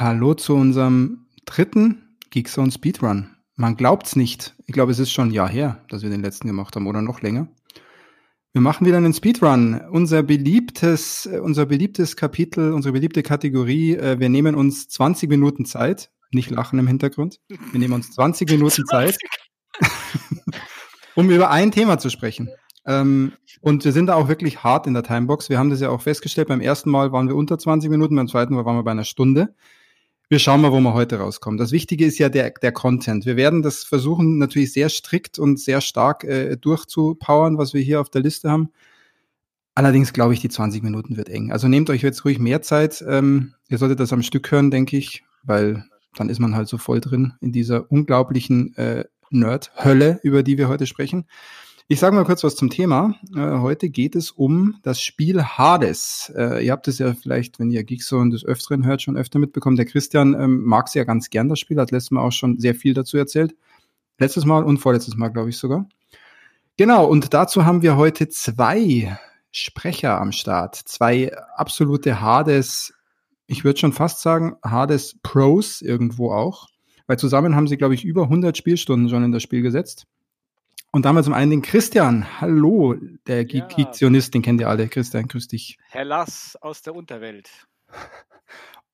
Hallo zu unserem dritten Geekzone Speedrun. Man glaubt's nicht. Ich glaube, es ist schon ein Jahr her, dass wir den letzten gemacht haben oder noch länger. Wir machen wieder einen Speedrun. Unser beliebtes, unser beliebtes Kapitel, unsere beliebte Kategorie. Äh, wir nehmen uns 20 Minuten Zeit. Nicht lachen im Hintergrund. Wir nehmen uns 20 Minuten Zeit, um über ein Thema zu sprechen. Ähm, und wir sind da auch wirklich hart in der Timebox. Wir haben das ja auch festgestellt. Beim ersten Mal waren wir unter 20 Minuten, beim zweiten Mal waren wir bei einer Stunde. Wir schauen mal, wo wir heute rauskommen. Das Wichtige ist ja der, der Content. Wir werden das versuchen, natürlich sehr strikt und sehr stark äh, durchzupowern, was wir hier auf der Liste haben. Allerdings glaube ich, die 20 Minuten wird eng. Also nehmt euch jetzt ruhig mehr Zeit. Ähm, ihr solltet das am Stück hören, denke ich, weil dann ist man halt so voll drin in dieser unglaublichen äh, Nerd-Hölle, über die wir heute sprechen. Ich sage mal kurz was zum Thema. Äh, heute geht es um das Spiel Hades. Äh, ihr habt es ja vielleicht, wenn ihr Geekzone des Öfteren hört, schon öfter mitbekommen. Der Christian ähm, mag es ja ganz gern, das Spiel, hat letztes Mal auch schon sehr viel dazu erzählt. Letztes Mal und vorletztes Mal, glaube ich sogar. Genau, und dazu haben wir heute zwei Sprecher am Start. Zwei absolute Hades, ich würde schon fast sagen, Hades Pros irgendwo auch. Weil zusammen haben sie, glaube ich, über 100 Spielstunden schon in das Spiel gesetzt. Und damals zum einen den Christian. Hallo, der ja. Geekzionist, den kennt ihr alle. Christian, grüß dich. Herr Lass aus der Unterwelt.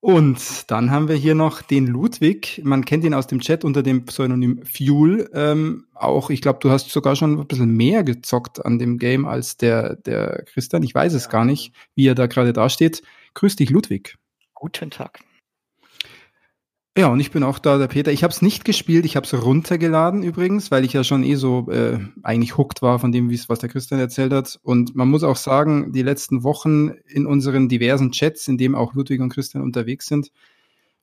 Und dann haben wir hier noch den Ludwig. Man kennt ihn aus dem Chat unter dem Pseudonym Fuel. Ähm, auch, ich glaube, du hast sogar schon ein bisschen mehr gezockt an dem Game als der, der Christian. Ich weiß es ja. gar nicht, wie er da gerade dasteht. Grüß dich, Ludwig. Guten Tag. Ja, und ich bin auch da, der Peter. Ich habe es nicht gespielt, ich habe es runtergeladen übrigens, weil ich ja schon eh so äh, eigentlich hooked war von dem, was der Christian erzählt hat. Und man muss auch sagen, die letzten Wochen in unseren diversen Chats, in dem auch Ludwig und Christian unterwegs sind,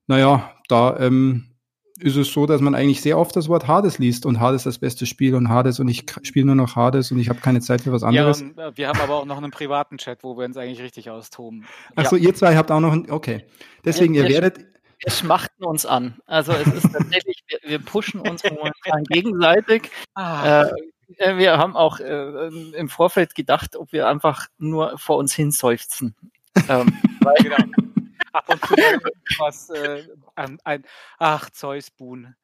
naja, da ähm, ist es so, dass man eigentlich sehr oft das Wort Hades liest und Hades das beste Spiel und Hades und ich spiele nur noch Hades und ich habe keine Zeit für was anderes. Ja, und, wir haben aber auch noch einen privaten Chat, wo wir uns eigentlich richtig austoben. Achso, ja. ihr zwei habt auch noch einen, okay. Deswegen, ihr werdet, wir schmachten uns an. Also es ist tatsächlich, wir, wir pushen uns momentan gegenseitig. Ah. Äh, äh, wir haben auch äh, im Vorfeld gedacht, ob wir einfach nur vor uns hin seufzen. ähm, genau. Ab und zu was, äh, ein, ein, ach, Zeus Buhn.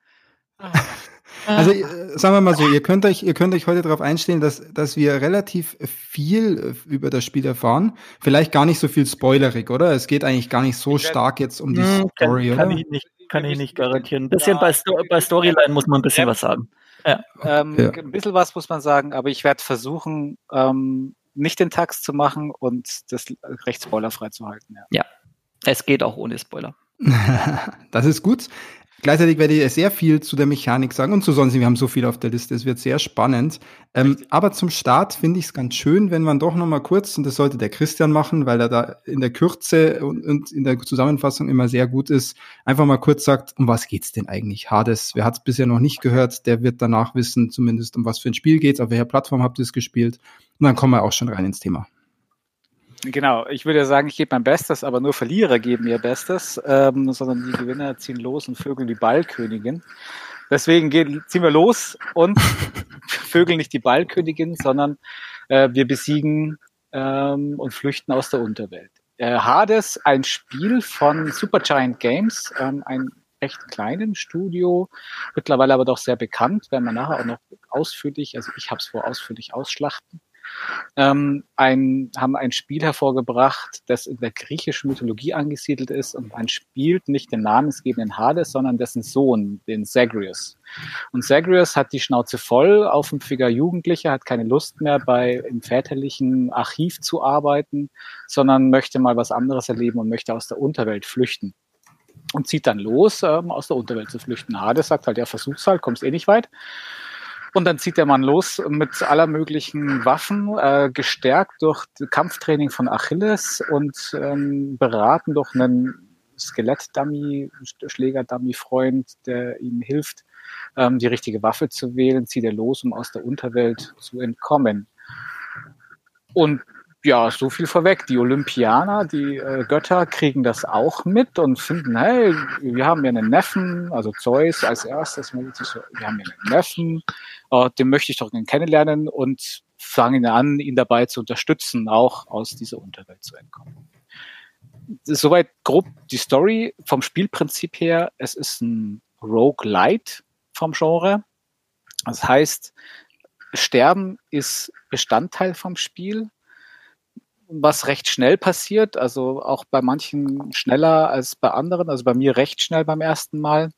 Also äh, sagen wir mal so, ihr könnt euch, ihr könnt euch heute darauf einstellen, dass, dass wir relativ viel äh, über das Spiel erfahren. Vielleicht gar nicht so viel spoilerig, oder? Es geht eigentlich gar nicht so stark jetzt um die hm, Story, kann, kann oder? Ich nicht, kann ich nicht garantieren. Ein bisschen ja. bei, Sto bei Storyline muss man ein bisschen ja. was sagen. Ja. Ähm, ja. Ein bisschen was muss man sagen, aber ich werde versuchen, ähm, nicht den Tax zu machen und das recht spoilerfrei zu halten. Ja. ja, es geht auch ohne Spoiler. das ist gut. Gleichzeitig werde ich sehr viel zu der Mechanik sagen und zu sonst. Wir haben so viel auf der Liste. Es wird sehr spannend. Ähm, aber zum Start finde ich es ganz schön, wenn man doch noch mal kurz, und das sollte der Christian machen, weil er da in der Kürze und, und in der Zusammenfassung immer sehr gut ist, einfach mal kurz sagt, um was geht's denn eigentlich? Hades, wer hat es bisher noch nicht gehört, der wird danach wissen, zumindest um was für ein Spiel geht's, auf welcher Plattform habt ihr es gespielt. Und dann kommen wir auch schon rein ins Thema. Genau, ich würde sagen, ich gebe mein Bestes, aber nur Verlierer geben ihr Bestes, ähm, sondern die Gewinner ziehen los und vögeln die Ballkönigin. Deswegen gehen, ziehen wir los und vögeln nicht die Ballkönigin, sondern äh, wir besiegen ähm, und flüchten aus der Unterwelt. Äh, Hades, ein Spiel von Supergiant Games, ähm, ein recht kleinen Studio, mittlerweile aber doch sehr bekannt, werden wir nachher auch noch ausführlich, also ich habe es vor ausführlich ausschlachten ähm, ein, haben ein Spiel hervorgebracht, das in der griechischen Mythologie angesiedelt ist und man spielt nicht den namensgebenden Hades, sondern dessen Sohn, den Zagreus. Und Zagreus hat die Schnauze voll auf dem Figur Jugendlicher, hat keine Lust mehr bei im väterlichen Archiv zu arbeiten, sondern möchte mal was anderes erleben und möchte aus der Unterwelt flüchten und zieht dann los, ähm, aus der Unterwelt zu flüchten. Hades sagt halt, ja, versuch's halt, kommst eh nicht weit. Und dann zieht der Mann los mit aller möglichen Waffen, äh, gestärkt durch Kampftraining von Achilles und ähm, beraten durch einen Skelett-Dummy, Schläger-Dummy-Freund, der ihm hilft, ähm, die richtige Waffe zu wählen, zieht er los, um aus der Unterwelt zu entkommen. und ja, so viel vorweg. Die Olympianer, die äh, Götter kriegen das auch mit und finden, hey, wir haben ja einen Neffen, also Zeus als erstes, wir haben ja einen Neffen, äh, den möchte ich doch gerne kennenlernen und fangen an, ihn dabei zu unterstützen, auch aus dieser Unterwelt zu entkommen. Soweit grob die Story vom Spielprinzip her. Es ist ein Roguelite vom Genre. Das heißt, Sterben ist Bestandteil vom Spiel was recht schnell passiert, also auch bei manchen schneller als bei anderen, also bei mir recht schnell beim ersten Mal.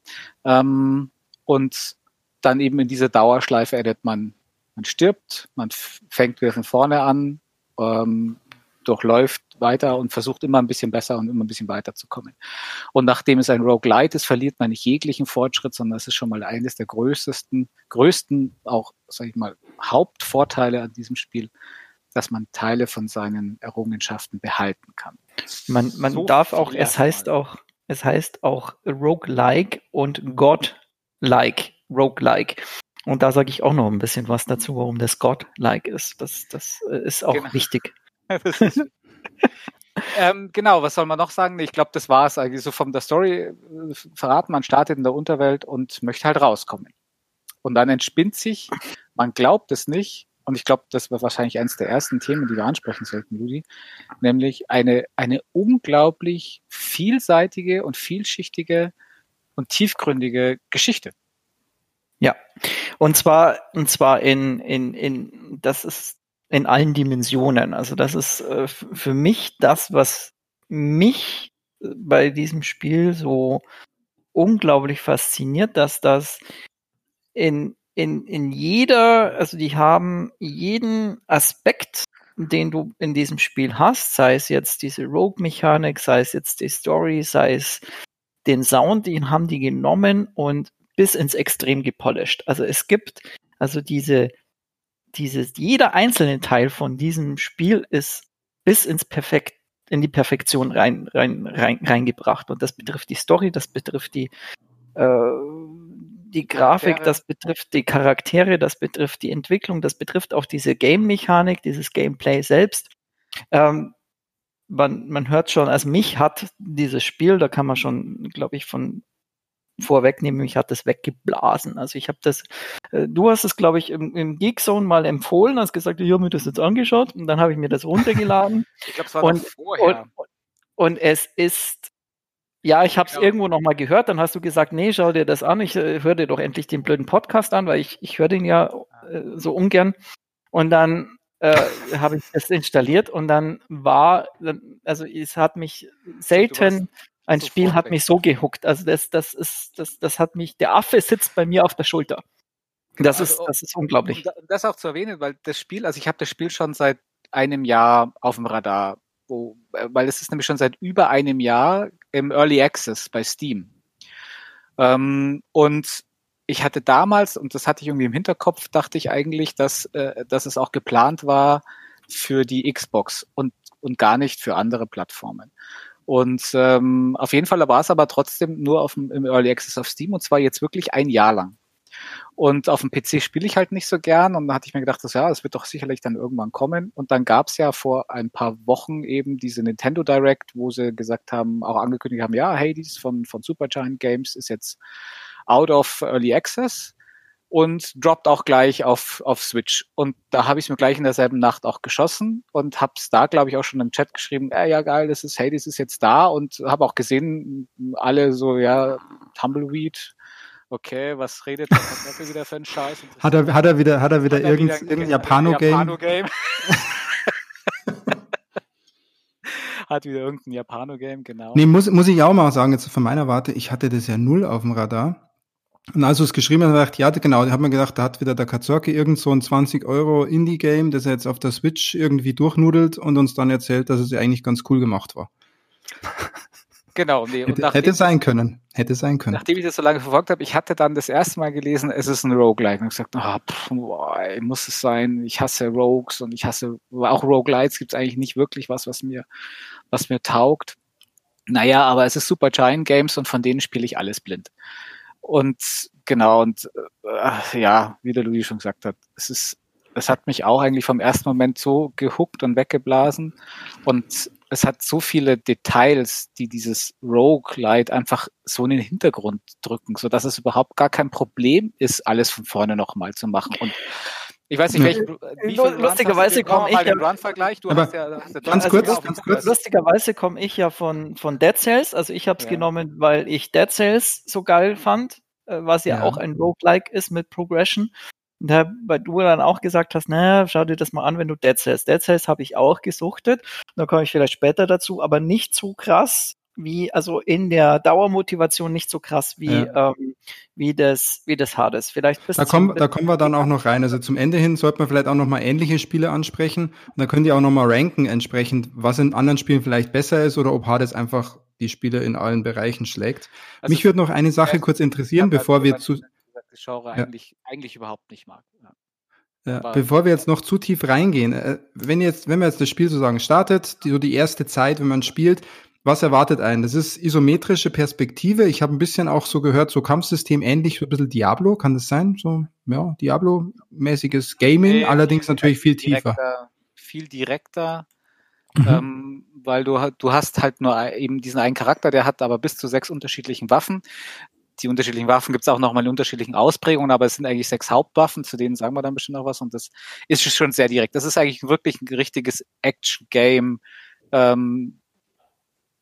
Ähm, und dann eben in diese Dauerschleife endet man, man stirbt, man fängt wieder von vorne an, ähm, durchläuft weiter und versucht immer ein bisschen besser und immer ein bisschen weiterzukommen. Und nachdem es ein Roguelite ist, verliert man nicht jeglichen Fortschritt, sondern es ist schon mal eines der größten, größten auch, sag ich mal, Hauptvorteile an diesem Spiel, dass man Teile von seinen Errungenschaften behalten kann. Man, man so darf auch, es heißt auch, es heißt auch Roguelike und God-like, Roguelike. Und da sage ich auch noch ein bisschen was dazu, warum das God-like ist. Das, das äh, ist auch genau. wichtig. ähm, genau, was soll man noch sagen? Ich glaube, das war es eigentlich so von der Story verraten. Man startet in der Unterwelt und möchte halt rauskommen. Und dann entspinnt sich, man glaubt es nicht, und ich glaube, das war wahrscheinlich eines der ersten Themen, die wir ansprechen sollten, Ludi, nämlich eine, eine unglaublich vielseitige und vielschichtige und tiefgründige Geschichte. Ja, und zwar, und zwar in, in, in, das ist in allen Dimensionen. Also das ist äh, für mich das, was mich bei diesem Spiel so unglaublich fasziniert, dass das in in, in jeder, also die haben jeden Aspekt, den du in diesem Spiel hast, sei es jetzt diese Rogue-Mechanik, sei es jetzt die Story, sei es den Sound, den haben die genommen und bis ins Extrem gepolished. Also es gibt, also diese, dieses, jeder einzelne Teil von diesem Spiel ist bis ins Perfekt, in die Perfektion rein, rein, rein, reingebracht. Und das betrifft die Story, das betrifft die, äh, die Grafik, Charaktere. das betrifft die Charaktere, das betrifft die Entwicklung, das betrifft auch diese Game-Mechanik, dieses Gameplay selbst. Ähm, man, man hört schon, also mich hat dieses Spiel, da kann man schon, glaube ich, von vorwegnehmen, mich hat das weggeblasen. Also ich habe das, äh, du hast es, glaube ich, im, im Geekzone mal empfohlen, hast gesagt, ich habe mir das jetzt angeschaut und dann habe ich mir das runtergeladen. ich glaube, es war und, vorher. Und, und es ist ja, ich habe es ja. irgendwo noch mal gehört. Dann hast du gesagt, nee, schau dir das an. Ich äh, höre dir doch endlich den blöden Podcast an, weil ich, ich höre den ja äh, so ungern. Und dann äh, habe ich das installiert und dann war, also es hat mich selten, ein Spiel hat mich so gehuckt. Also das, das ist, das, das hat mich, der Affe sitzt bei mir auf der Schulter. Das also, ist, das ist unglaublich. Um das auch zu erwähnen, weil das Spiel, also ich habe das Spiel schon seit einem Jahr auf dem Radar wo, äh, weil es ist nämlich schon seit über einem Jahr im Early Access bei Steam. Ähm, und ich hatte damals, und das hatte ich irgendwie im Hinterkopf, dachte ich eigentlich, dass, äh, dass es auch geplant war für die Xbox und, und gar nicht für andere Plattformen. Und ähm, auf jeden Fall war es aber trotzdem nur auf dem, im Early Access auf Steam und zwar jetzt wirklich ein Jahr lang. Und auf dem PC spiele ich halt nicht so gern. Und da hatte ich mir gedacht, dass, ja, das wird doch sicherlich dann irgendwann kommen. Und dann gab es ja vor ein paar Wochen eben diese Nintendo Direct, wo sie gesagt haben, auch angekündigt haben, ja, Hades von, von Supergiant Games ist jetzt out of Early Access und droppt auch gleich auf, auf Switch. Und da habe ich es mir gleich in derselben Nacht auch geschossen und habe es da, glaube ich, auch schon im Chat geschrieben, äh, ja geil, das ist, Hades ist jetzt da und habe auch gesehen, alle so, ja, Tumbleweed, okay, was redet der Kartoffel wieder für einen Scheiß? Hat er, hat er wieder, hat er wieder hat er irgendein, irgendein Japano-Game? Japano-Game. hat wieder irgendein Japano-Game, genau. Nee, muss, muss ich auch mal sagen, jetzt von meiner Warte, ich hatte das ja null auf dem Radar. Und als du es geschrieben hast, habe ich ja, genau, da hat man gedacht, da hat wieder der Kazorki irgend so ein 20 Euro Indie-Game, das er jetzt auf der Switch irgendwie durchnudelt und uns dann erzählt, dass es ja eigentlich ganz cool gemacht war. Genau, nee. Hätte, nachdem, hätte sein können. Hätte sein können. Nachdem ich das so lange verfolgt habe, ich hatte dann das erste Mal gelesen, es ist ein Roguelike. Und ich gesagt, oh, pff, boah, muss es sein. Ich hasse Rogues und ich hasse auch Roguelites gibt es eigentlich nicht wirklich was, was mir, was mir taugt. Naja, aber es ist Super Giant Games und von denen spiele ich alles blind. Und genau, und äh, ja, wie der Louis schon gesagt hat, es ist es hat mich auch eigentlich vom ersten Moment so gehuckt und weggeblasen. Und es hat so viele Details, die dieses Roguelite einfach so in den Hintergrund drücken, so dass es überhaupt gar kein Problem ist, alles von vorne nochmal zu machen. Und ich weiß nicht, welch, wie lustigerweise komme ich ja, Run-Vergleich. Du hast ja, ganz kurz, also, ganz kurz. Lustigerweise komme ich ja von, von Dead Cells. Also ich habe es ja. genommen, weil ich Dead Cells so geil fand, äh, was ja, ja. auch ein Roguelike ist mit Progression. Da, weil du dann auch gesagt hast, naja, schau dir das mal an, wenn du Dead Cells. Dead Cells habe ich auch gesuchtet. Da komme ich vielleicht später dazu, aber nicht so krass wie, also in der Dauermotivation nicht so krass wie, ja. ähm, wie das, wie das Hades. Vielleicht da kommen, da kommen wir dann auch noch rein. Also zum Ende hin sollte man vielleicht auch noch mal ähnliche Spiele ansprechen. Und dann könnt ihr auch noch mal ranken entsprechend, was in anderen Spielen vielleicht besser ist oder ob Hades einfach die Spiele in allen Bereichen schlägt. Also Mich würde noch eine Sache kurz interessieren, bevor wir zu Genre ja. eigentlich, eigentlich überhaupt nicht mag. Ja. Ja, bevor wir jetzt noch zu tief reingehen, äh, wenn jetzt, wenn man jetzt das Spiel sozusagen startet, die, so die erste Zeit, wenn man spielt, was erwartet einen? Das ist isometrische Perspektive. Ich habe ein bisschen auch so gehört, so Kampfsystem ähnlich, so ein bisschen Diablo, kann das sein? So, ja, Diablo-mäßiges Gaming, nee, allerdings natürlich viel tiefer. Direkter, viel direkter, mhm. ähm, weil du, du hast halt nur eben diesen einen Charakter, der hat aber bis zu sechs unterschiedlichen Waffen die unterschiedlichen Waffen gibt es auch nochmal in unterschiedlichen Ausprägungen, aber es sind eigentlich sechs Hauptwaffen, zu denen sagen wir dann bestimmt noch was und das ist schon sehr direkt. Das ist eigentlich wirklich ein richtiges Action-Game, ähm,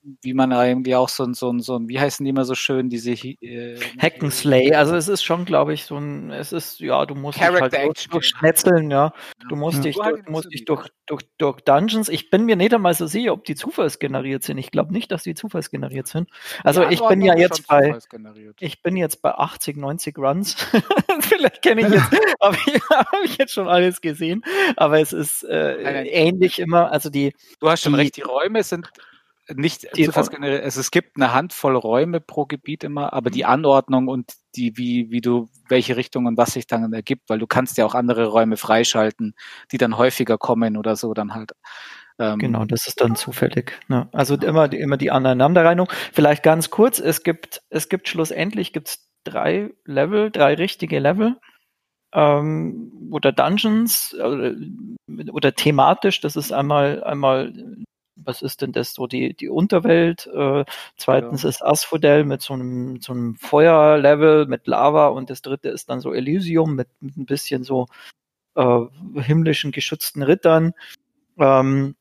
wie man eigentlich auch so ein, so ein, so ein, wie heißen die immer so schön, diese äh, Hackenslay, also es ist schon, glaube ich, so ein, es ist, ja, du musst dich halt durch, durchschnetzeln, ja. Du musst ja. dich, du, du musst dich durch, durch, durch Dungeons, ich bin mir nicht einmal so sicher, ob die zufallsgeneriert sind. Ich glaube nicht, dass die zufallsgeneriert sind. Also ja, ich bin ja jetzt bei, ich bin jetzt bei 80, 90 Runs. Vielleicht kenne ich jetzt, aber habe ich jetzt schon alles gesehen. Aber es ist äh, ähnlich immer, also die. Du hast schon die, recht, die Räume sind nicht zufallsgeneriert. Also es gibt eine Handvoll Räume pro Gebiet immer, aber die mhm. Anordnung und die, wie, wie du, welche Richtung und was sich dann ergibt, weil du kannst ja auch andere Räume freischalten, die dann häufiger kommen oder so dann halt. Ähm, genau, das ist dann zufällig. Ne? Also ja. immer, immer die Aneinanderreihung. Vielleicht ganz kurz, es gibt, es gibt schlussendlich gibt's drei Level, drei richtige Level. Ähm, oder Dungeons oder, oder thematisch, das ist einmal, einmal was ist denn das so, die, die Unterwelt, äh, zweitens ja. ist Asphodel mit so einem, so einem Feuerlevel mit Lava und das dritte ist dann so Elysium mit, mit ein bisschen so äh, himmlischen geschützten Rittern. Ähm,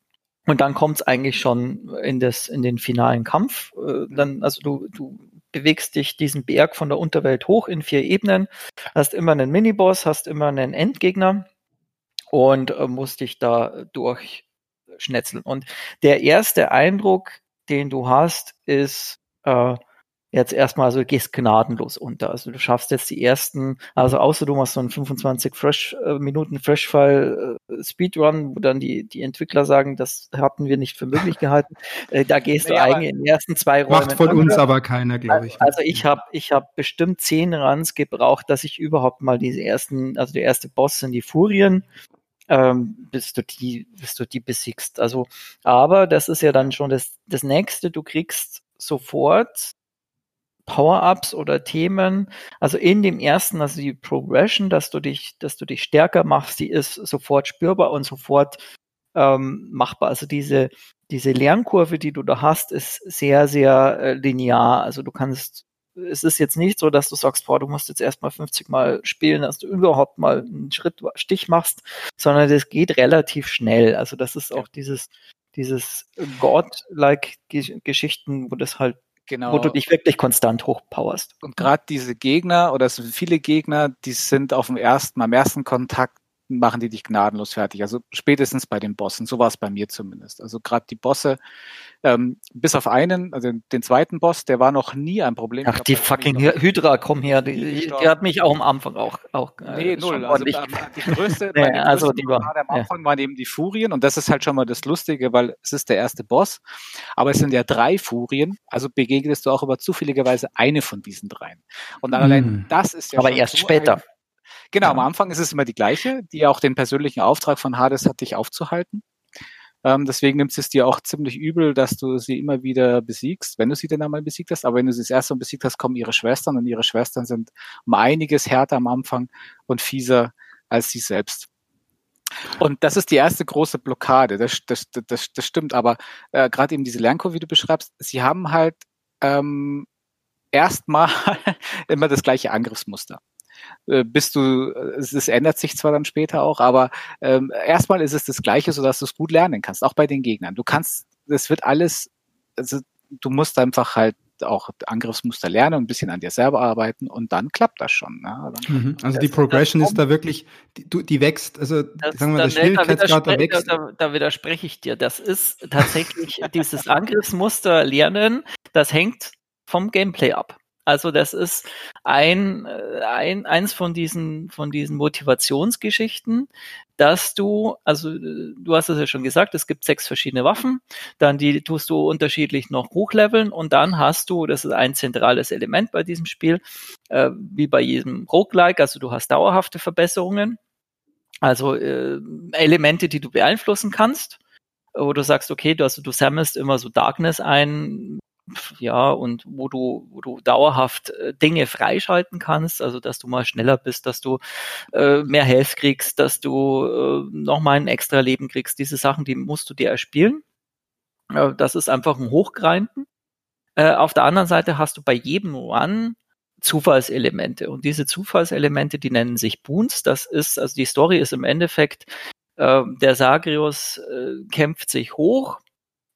und dann kommt es eigentlich schon in, das, in den finalen Kampf. Äh, dann, also du, du bewegst dich diesen Berg von der Unterwelt hoch in vier Ebenen, hast immer einen Miniboss, hast immer einen Endgegner und äh, musst dich da durch schnetzeln. Und der erste Eindruck, den du hast, ist äh, jetzt erstmal, also du gehst gnadenlos unter. Also du schaffst jetzt die ersten, also außer du machst so einen 25 Fresh, äh, Minuten Freshfall äh, Speedrun, wo dann die, die Entwickler sagen, das hatten wir nicht für möglich gehalten. Äh, da gehst naja, du eigentlich in den ersten zwei Räumen. Macht von uns aber keiner, glaube ich. Also ich habe ich hab bestimmt zehn Runs gebraucht, dass ich überhaupt mal diese ersten, also der erste Boss sind die Furien ähm, bis du die, bis du die besiegst. Also, aber das ist ja dann schon das, das nächste. Du kriegst sofort Power-ups oder Themen. Also in dem ersten, also die Progression, dass du dich, dass du dich stärker machst, die ist sofort spürbar und sofort ähm, machbar. Also diese, diese Lernkurve, die du da hast, ist sehr, sehr äh, linear. Also du kannst es ist jetzt nicht so, dass du sagst, boah, du musst jetzt erstmal 50 Mal spielen, dass du überhaupt mal einen Schritt Stich machst, sondern das geht relativ schnell. Also das ist auch dieses, dieses God-like Geschichten, wo das halt Genau. wo du dich wirklich konstant hochpowerst. Und gerade diese Gegner oder es sind viele Gegner, die sind auf dem ersten, am ersten Kontakt machen die dich gnadenlos fertig. Also spätestens bei den Bossen. So war es bei mir zumindest. Also gerade die Bosse, ähm, bis auf einen, also den zweiten Boss, der war noch nie ein Problem. Ach, die fucking Hydra, komm her, die, die, hat mich auch am Anfang auch, auch äh, Nee, null. Also die größte, nee, also die war, am Anfang ja. waren eben die Furien und das ist halt schon mal das Lustige, weil es ist der erste Boss, aber es sind ja drei Furien, also begegnest du auch über zufälligerweise eine von diesen dreien. Und allein hm. das ist ja Aber erst so später. Ein, Genau, am Anfang ist es immer die gleiche, die auch den persönlichen Auftrag von Hades hat, dich aufzuhalten. Ähm, deswegen nimmt es dir auch ziemlich übel, dass du sie immer wieder besiegst, wenn du sie denn einmal besiegt hast. Aber wenn du sie das erste Mal besiegt hast, kommen ihre Schwestern und ihre Schwestern sind um einiges härter am Anfang und fieser als sie selbst. Und das ist die erste große Blockade, das, das, das, das stimmt, aber äh, gerade eben diese Lernkurve, wie du beschreibst, sie haben halt ähm, erstmal immer das gleiche Angriffsmuster. Äh, bist du, es, es, ändert sich zwar dann später auch, aber ähm, erstmal ist es das Gleiche, sodass du es gut lernen kannst, auch bei den Gegnern. Du kannst, es wird alles, also du musst einfach halt auch Angriffsmuster lernen und ein bisschen an dir selber arbeiten und dann klappt das schon. Ne? Mhm. Also die Progression ist da wirklich, die, die wächst, also das, sagen wir, der Schwierigkeitsgrad da wächst. Da, da, widerspreche ich dir. Das ist tatsächlich dieses Angriffsmuster lernen, das hängt vom Gameplay ab. Also das ist ein, ein eins von diesen von diesen Motivationsgeschichten, dass du, also du hast es ja schon gesagt, es gibt sechs verschiedene Waffen, dann die tust du unterschiedlich noch hochleveln und dann hast du, das ist ein zentrales Element bei diesem Spiel, äh, wie bei jedem Roguelike, also du hast dauerhafte Verbesserungen, also äh, Elemente, die du beeinflussen kannst wo du sagst, okay, du, also, du sammelst immer so Darkness ein, ja, und wo du, wo du dauerhaft äh, Dinge freischalten kannst, also dass du mal schneller bist, dass du äh, mehr Health kriegst, dass du äh, nochmal ein extra Leben kriegst. Diese Sachen, die musst du dir erspielen. Äh, das ist einfach ein Hochgrinden. Äh, auf der anderen Seite hast du bei jedem Run Zufallselemente. Und diese Zufallselemente, die nennen sich Boons. Das ist, also die Story ist im Endeffekt, äh, der Sagrius äh, kämpft sich hoch,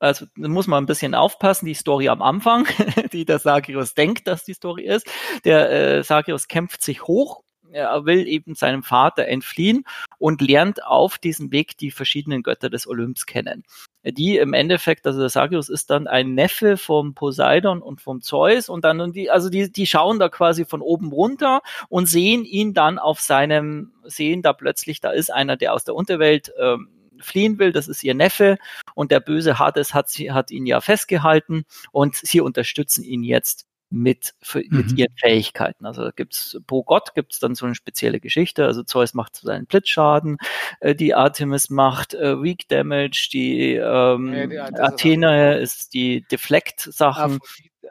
also muss man ein bisschen aufpassen, die Story am Anfang, die der Sagios denkt, dass die Story ist. Der äh, Sagios kämpft sich hoch er will eben seinem Vater entfliehen und lernt auf diesem Weg die verschiedenen Götter des Olymps kennen. Die im Endeffekt, also der Sagios ist dann ein Neffe vom Poseidon und vom Zeus und dann, und die, also die, die schauen da quasi von oben runter und sehen ihn dann auf seinem, sehen da plötzlich, da ist einer, der aus der Unterwelt ähm, fliehen will. Das ist ihr Neffe und der böse Hades hat, sie, hat ihn ja festgehalten und sie unterstützen ihn jetzt mit, für, mhm. mit ihren Fähigkeiten. Also gibt's pro Gott gibt's dann so eine spezielle Geschichte. Also Zeus macht seinen Blitzschaden, äh, die Artemis macht äh, Weak Damage, die, ähm, ja, die Athena ist die Deflect-Sachen.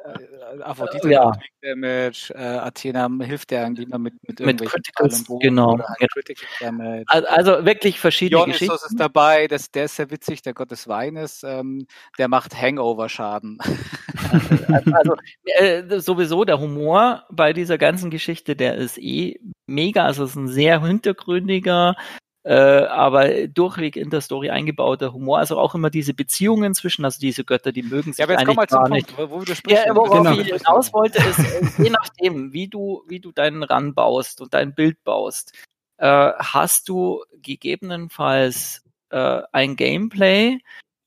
Äh, Aphrodite ja. Damage, äh, Athena hilft der irgendwie immer mit mit, mit Criticals, genau. Halt Critical Damage. Also wirklich verschiedene Dionysos Geschichten. ist dabei, das, der ist sehr witzig, der Gott des Weines, ähm, der macht Hangover-Schaden. also, also äh, sowieso der Humor bei dieser ganzen Geschichte, der ist eh mega, also es ist ein sehr hintergründiger, äh, aber durchweg in der Story eingebauter Humor. Also auch immer diese Beziehungen zwischen, also diese Götter, die mögen sich ja, aber jetzt eigentlich gar nicht. Punkt, wo, du sprichst. Ja, worauf genau. ich hinaus wollte, ist, äh, je nachdem, wie du, wie du deinen Run baust und dein Bild baust, äh, hast du gegebenenfalls äh, ein Gameplay,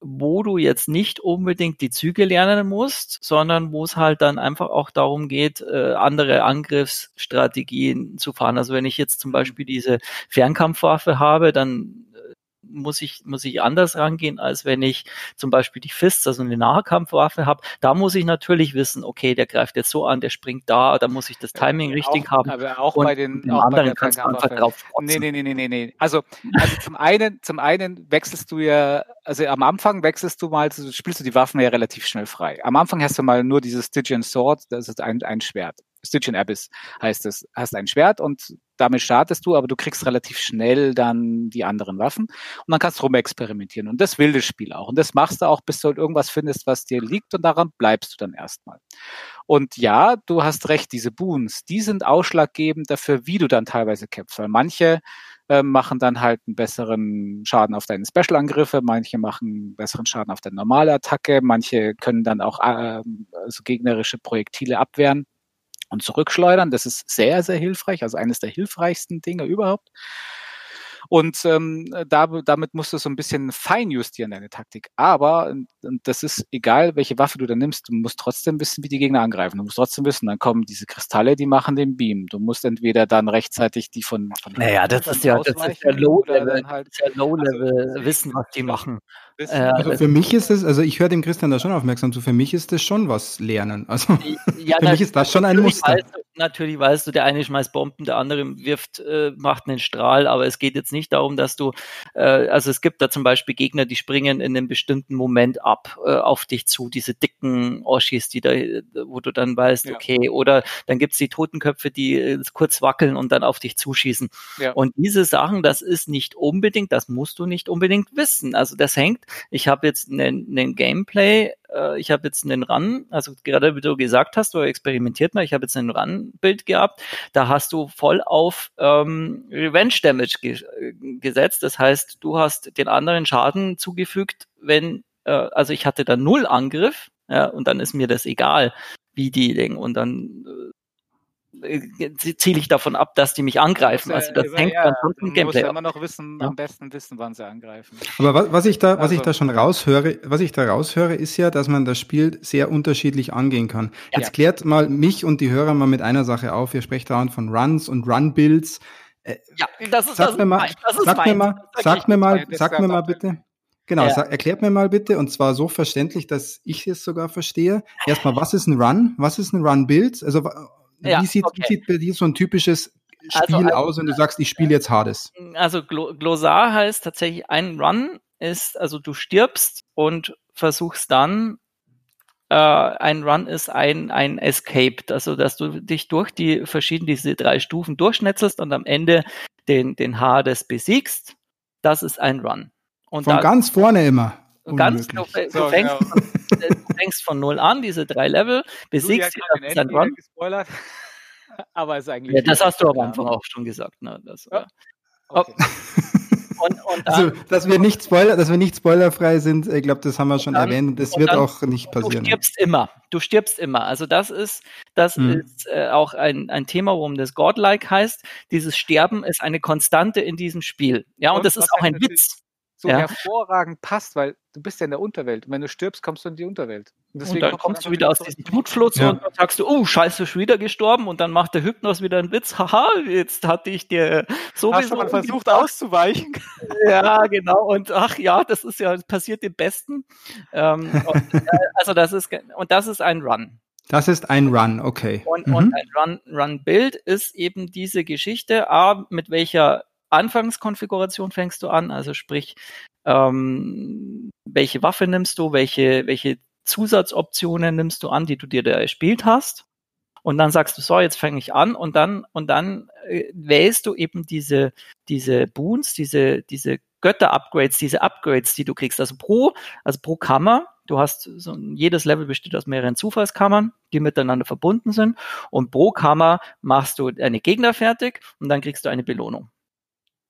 wo du jetzt nicht unbedingt die Züge lernen musst, sondern wo es halt dann einfach auch darum geht, äh, andere Angriffsstrategien zu fahren. Also wenn ich jetzt zum. Beispiel diese Fernkampfwaffe habe, dann muss ich, muss ich anders rangehen, als wenn ich zum Beispiel die Fists, also eine Nahkampfwaffe habe. Da muss ich natürlich wissen, okay, der greift jetzt so an, der springt da, da muss ich das Timing ja, richtig haben. Aber auch bei den auch anderen kannst du einfach drauf nee, nee, nee, nee, nee, nee. Also, also zum einen, zum einen wechselst du ja, also am Anfang wechselst du mal, spielst du die Waffen ja relativ schnell frei. Am Anfang hast du mal nur dieses Stygian Sword, das ist ein, ein Schwert. Stygian Abyss heißt es. Hast ein Schwert und damit startest du, aber du kriegst relativ schnell dann die anderen Waffen und dann kannst du rumexperimentieren. Und das will das Spiel auch. Und das machst du auch, bis du halt irgendwas findest, was dir liegt und daran bleibst du dann erstmal. Und ja, du hast recht, diese Boons, die sind ausschlaggebend dafür, wie du dann teilweise kämpfst. Weil manche äh, machen dann halt einen besseren Schaden auf deine Special-Angriffe, manche machen besseren Schaden auf deine normale Attacke, manche können dann auch äh, so gegnerische Projektile abwehren und zurückschleudern. Das ist sehr, sehr hilfreich, also eines der hilfreichsten Dinge überhaupt. Und ähm, da, damit musst du so ein bisschen fein justieren, deine Taktik. Aber, und das ist egal, welche Waffe du da nimmst, du musst trotzdem wissen, wie die Gegner angreifen. Du musst trotzdem wissen, dann kommen diese Kristalle, die machen den Beam. Du musst entweder dann rechtzeitig die von. von naja, das ist ja, das ist ja Low-Level, halt, ja Low-Level also, wissen, was die machen. Äh, also für mich ist es, also ich höre dem Christian da schon aufmerksam zu, für mich ist das schon was lernen. Also ja, für mich ist das schon ein Muster. Weißt du, natürlich weißt du, der eine schmeißt Bomben, der andere wirft, äh, macht einen Strahl, aber es geht jetzt nicht darum, dass du, äh, also es gibt da zum Beispiel Gegner, die springen in einem bestimmten Moment ab äh, auf dich zu, diese dicken Oschis, die da, wo du dann weißt, ja. okay, oder dann gibt's die Totenköpfe, die äh, kurz wackeln und dann auf dich zuschießen. Ja. Und diese Sachen, das ist nicht unbedingt, das musst du nicht unbedingt wissen. Also das hängt, ich habe jetzt einen, einen Gameplay, äh, ich habe jetzt einen Run, also gerade wie du gesagt hast, du experimentiert mal, ich habe jetzt einen Run-Bild gehabt, da hast du voll auf ähm, Revenge Damage ge gesetzt. Das heißt, du hast den anderen Schaden zugefügt, wenn, äh, also ich hatte da null Angriff, ja, und dann ist mir das egal, wie die Ding. Und dann äh, ziele ich davon ab, dass die mich angreifen. Also das hängt ja, dann von dem Gameplay. Man muss immer noch wissen, ja. am besten wissen, wann sie angreifen. Aber was, was ich da, was also, ich da schon raushöre, was ich da raushöre, ist ja, dass man das Spiel sehr unterschiedlich angehen kann. Ja. Jetzt klärt mal mich und die Hörer mal mit einer Sache auf. Ihr sprecht daran von Runs und Run-Builds. Äh, ja, das ist, sag das mir mal, sag mir mal, sag mir mal, sag mir mal bitte. Genau, ja. sag, erklärt mir mal bitte, und zwar so verständlich, dass ich es sogar verstehe. Erstmal, was ist ein Run? Was ist ein Run-Build? Also ja, wie, sieht, okay. wie sieht bei dir so ein typisches Spiel also, aus, wenn du sagst, ich spiele jetzt Hades? Also Glosar heißt tatsächlich ein Run ist, also du stirbst und versuchst dann äh, ein Run ist ein, ein Escape, also dass du dich durch die verschiedenen, diese drei Stufen durchschnetzelst und am Ende den, den Hades besiegst. Das ist ein Run. Und Von da, ganz vorne immer. Ganz, du, du, so, fängst ja. von, du, fängst von, null an, diese drei Level, besiegst ist ein Run. Gespoilert. aber ist eigentlich. Ja, das hast du am Anfang auch schon gesagt. Ne? Das, ja. okay. Und, und also, dann, also, dass wir nicht Spoiler, dass wir nicht spoilerfrei sind, ich glaube, das haben wir schon dann, erwähnt und das wird dann, auch nicht passieren. Du stirbst immer. Du stirbst immer. Also das ist, das hm. ist äh, auch ein, ein Thema, warum das Godlike heißt. Dieses Sterben ist eine Konstante in diesem Spiel. Ja, und, und das ist auch ein Witz so ja. hervorragend passt, weil du bist ja in der Unterwelt. Und wenn du stirbst, kommst du in die Unterwelt. Und, deswegen und dann kommst du wieder aus diesem Blutfluss ja. und dann sagst du, oh, scheiße, schon wieder gestorben. Und dann macht der Hypnos wieder einen Witz. Haha, jetzt hatte ich dir sowieso... Hast du mal versucht auszuweichen? Ja, genau. Und ach ja, das ist ja, passiert dem Besten. Ähm, und, äh, also das ist, und das ist ein Run. Das ist ein Run, okay. Und, mhm. und ein Run-Build Run ist eben diese Geschichte, A, mit welcher Anfangskonfiguration fängst du an, also sprich, ähm, welche Waffe nimmst du, welche, welche Zusatzoptionen nimmst du an, die du dir da erspielt hast. Und dann sagst du, so, jetzt fange ich an und dann, und dann äh, wählst du eben diese, diese Boons, diese, diese Götter-Upgrades, diese Upgrades, die du kriegst. Also pro, also pro Kammer, du hast so, jedes Level besteht aus mehreren Zufallskammern, die miteinander verbunden sind. Und pro Kammer machst du eine Gegner fertig und dann kriegst du eine Belohnung.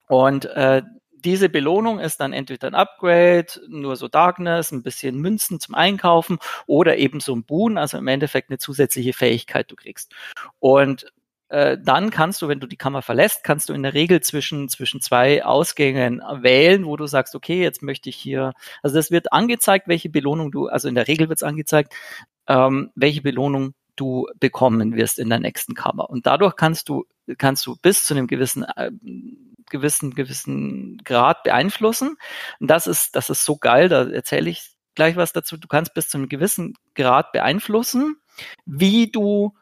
Und äh, diese Belohnung ist dann entweder ein Upgrade, nur so Darkness, ein bisschen Münzen zum Einkaufen oder eben so ein Boon, also im Endeffekt eine zusätzliche Fähigkeit du kriegst. Und äh, dann kannst du, wenn du die Kammer verlässt, kannst du in der Regel zwischen, zwischen zwei Ausgängen wählen, wo du sagst, okay, jetzt möchte ich hier, also das wird angezeigt, welche Belohnung du, also in der Regel wird es angezeigt, ähm, welche Belohnung du bekommen wirst in der nächsten Kammer. Und dadurch kannst du, kannst du bis zu einem gewissen äh, gewissen, gewissen Grad beeinflussen. Und das ist, das ist so geil, da erzähle ich gleich was dazu. Du kannst bis zu einem gewissen Grad beeinflussen, wie du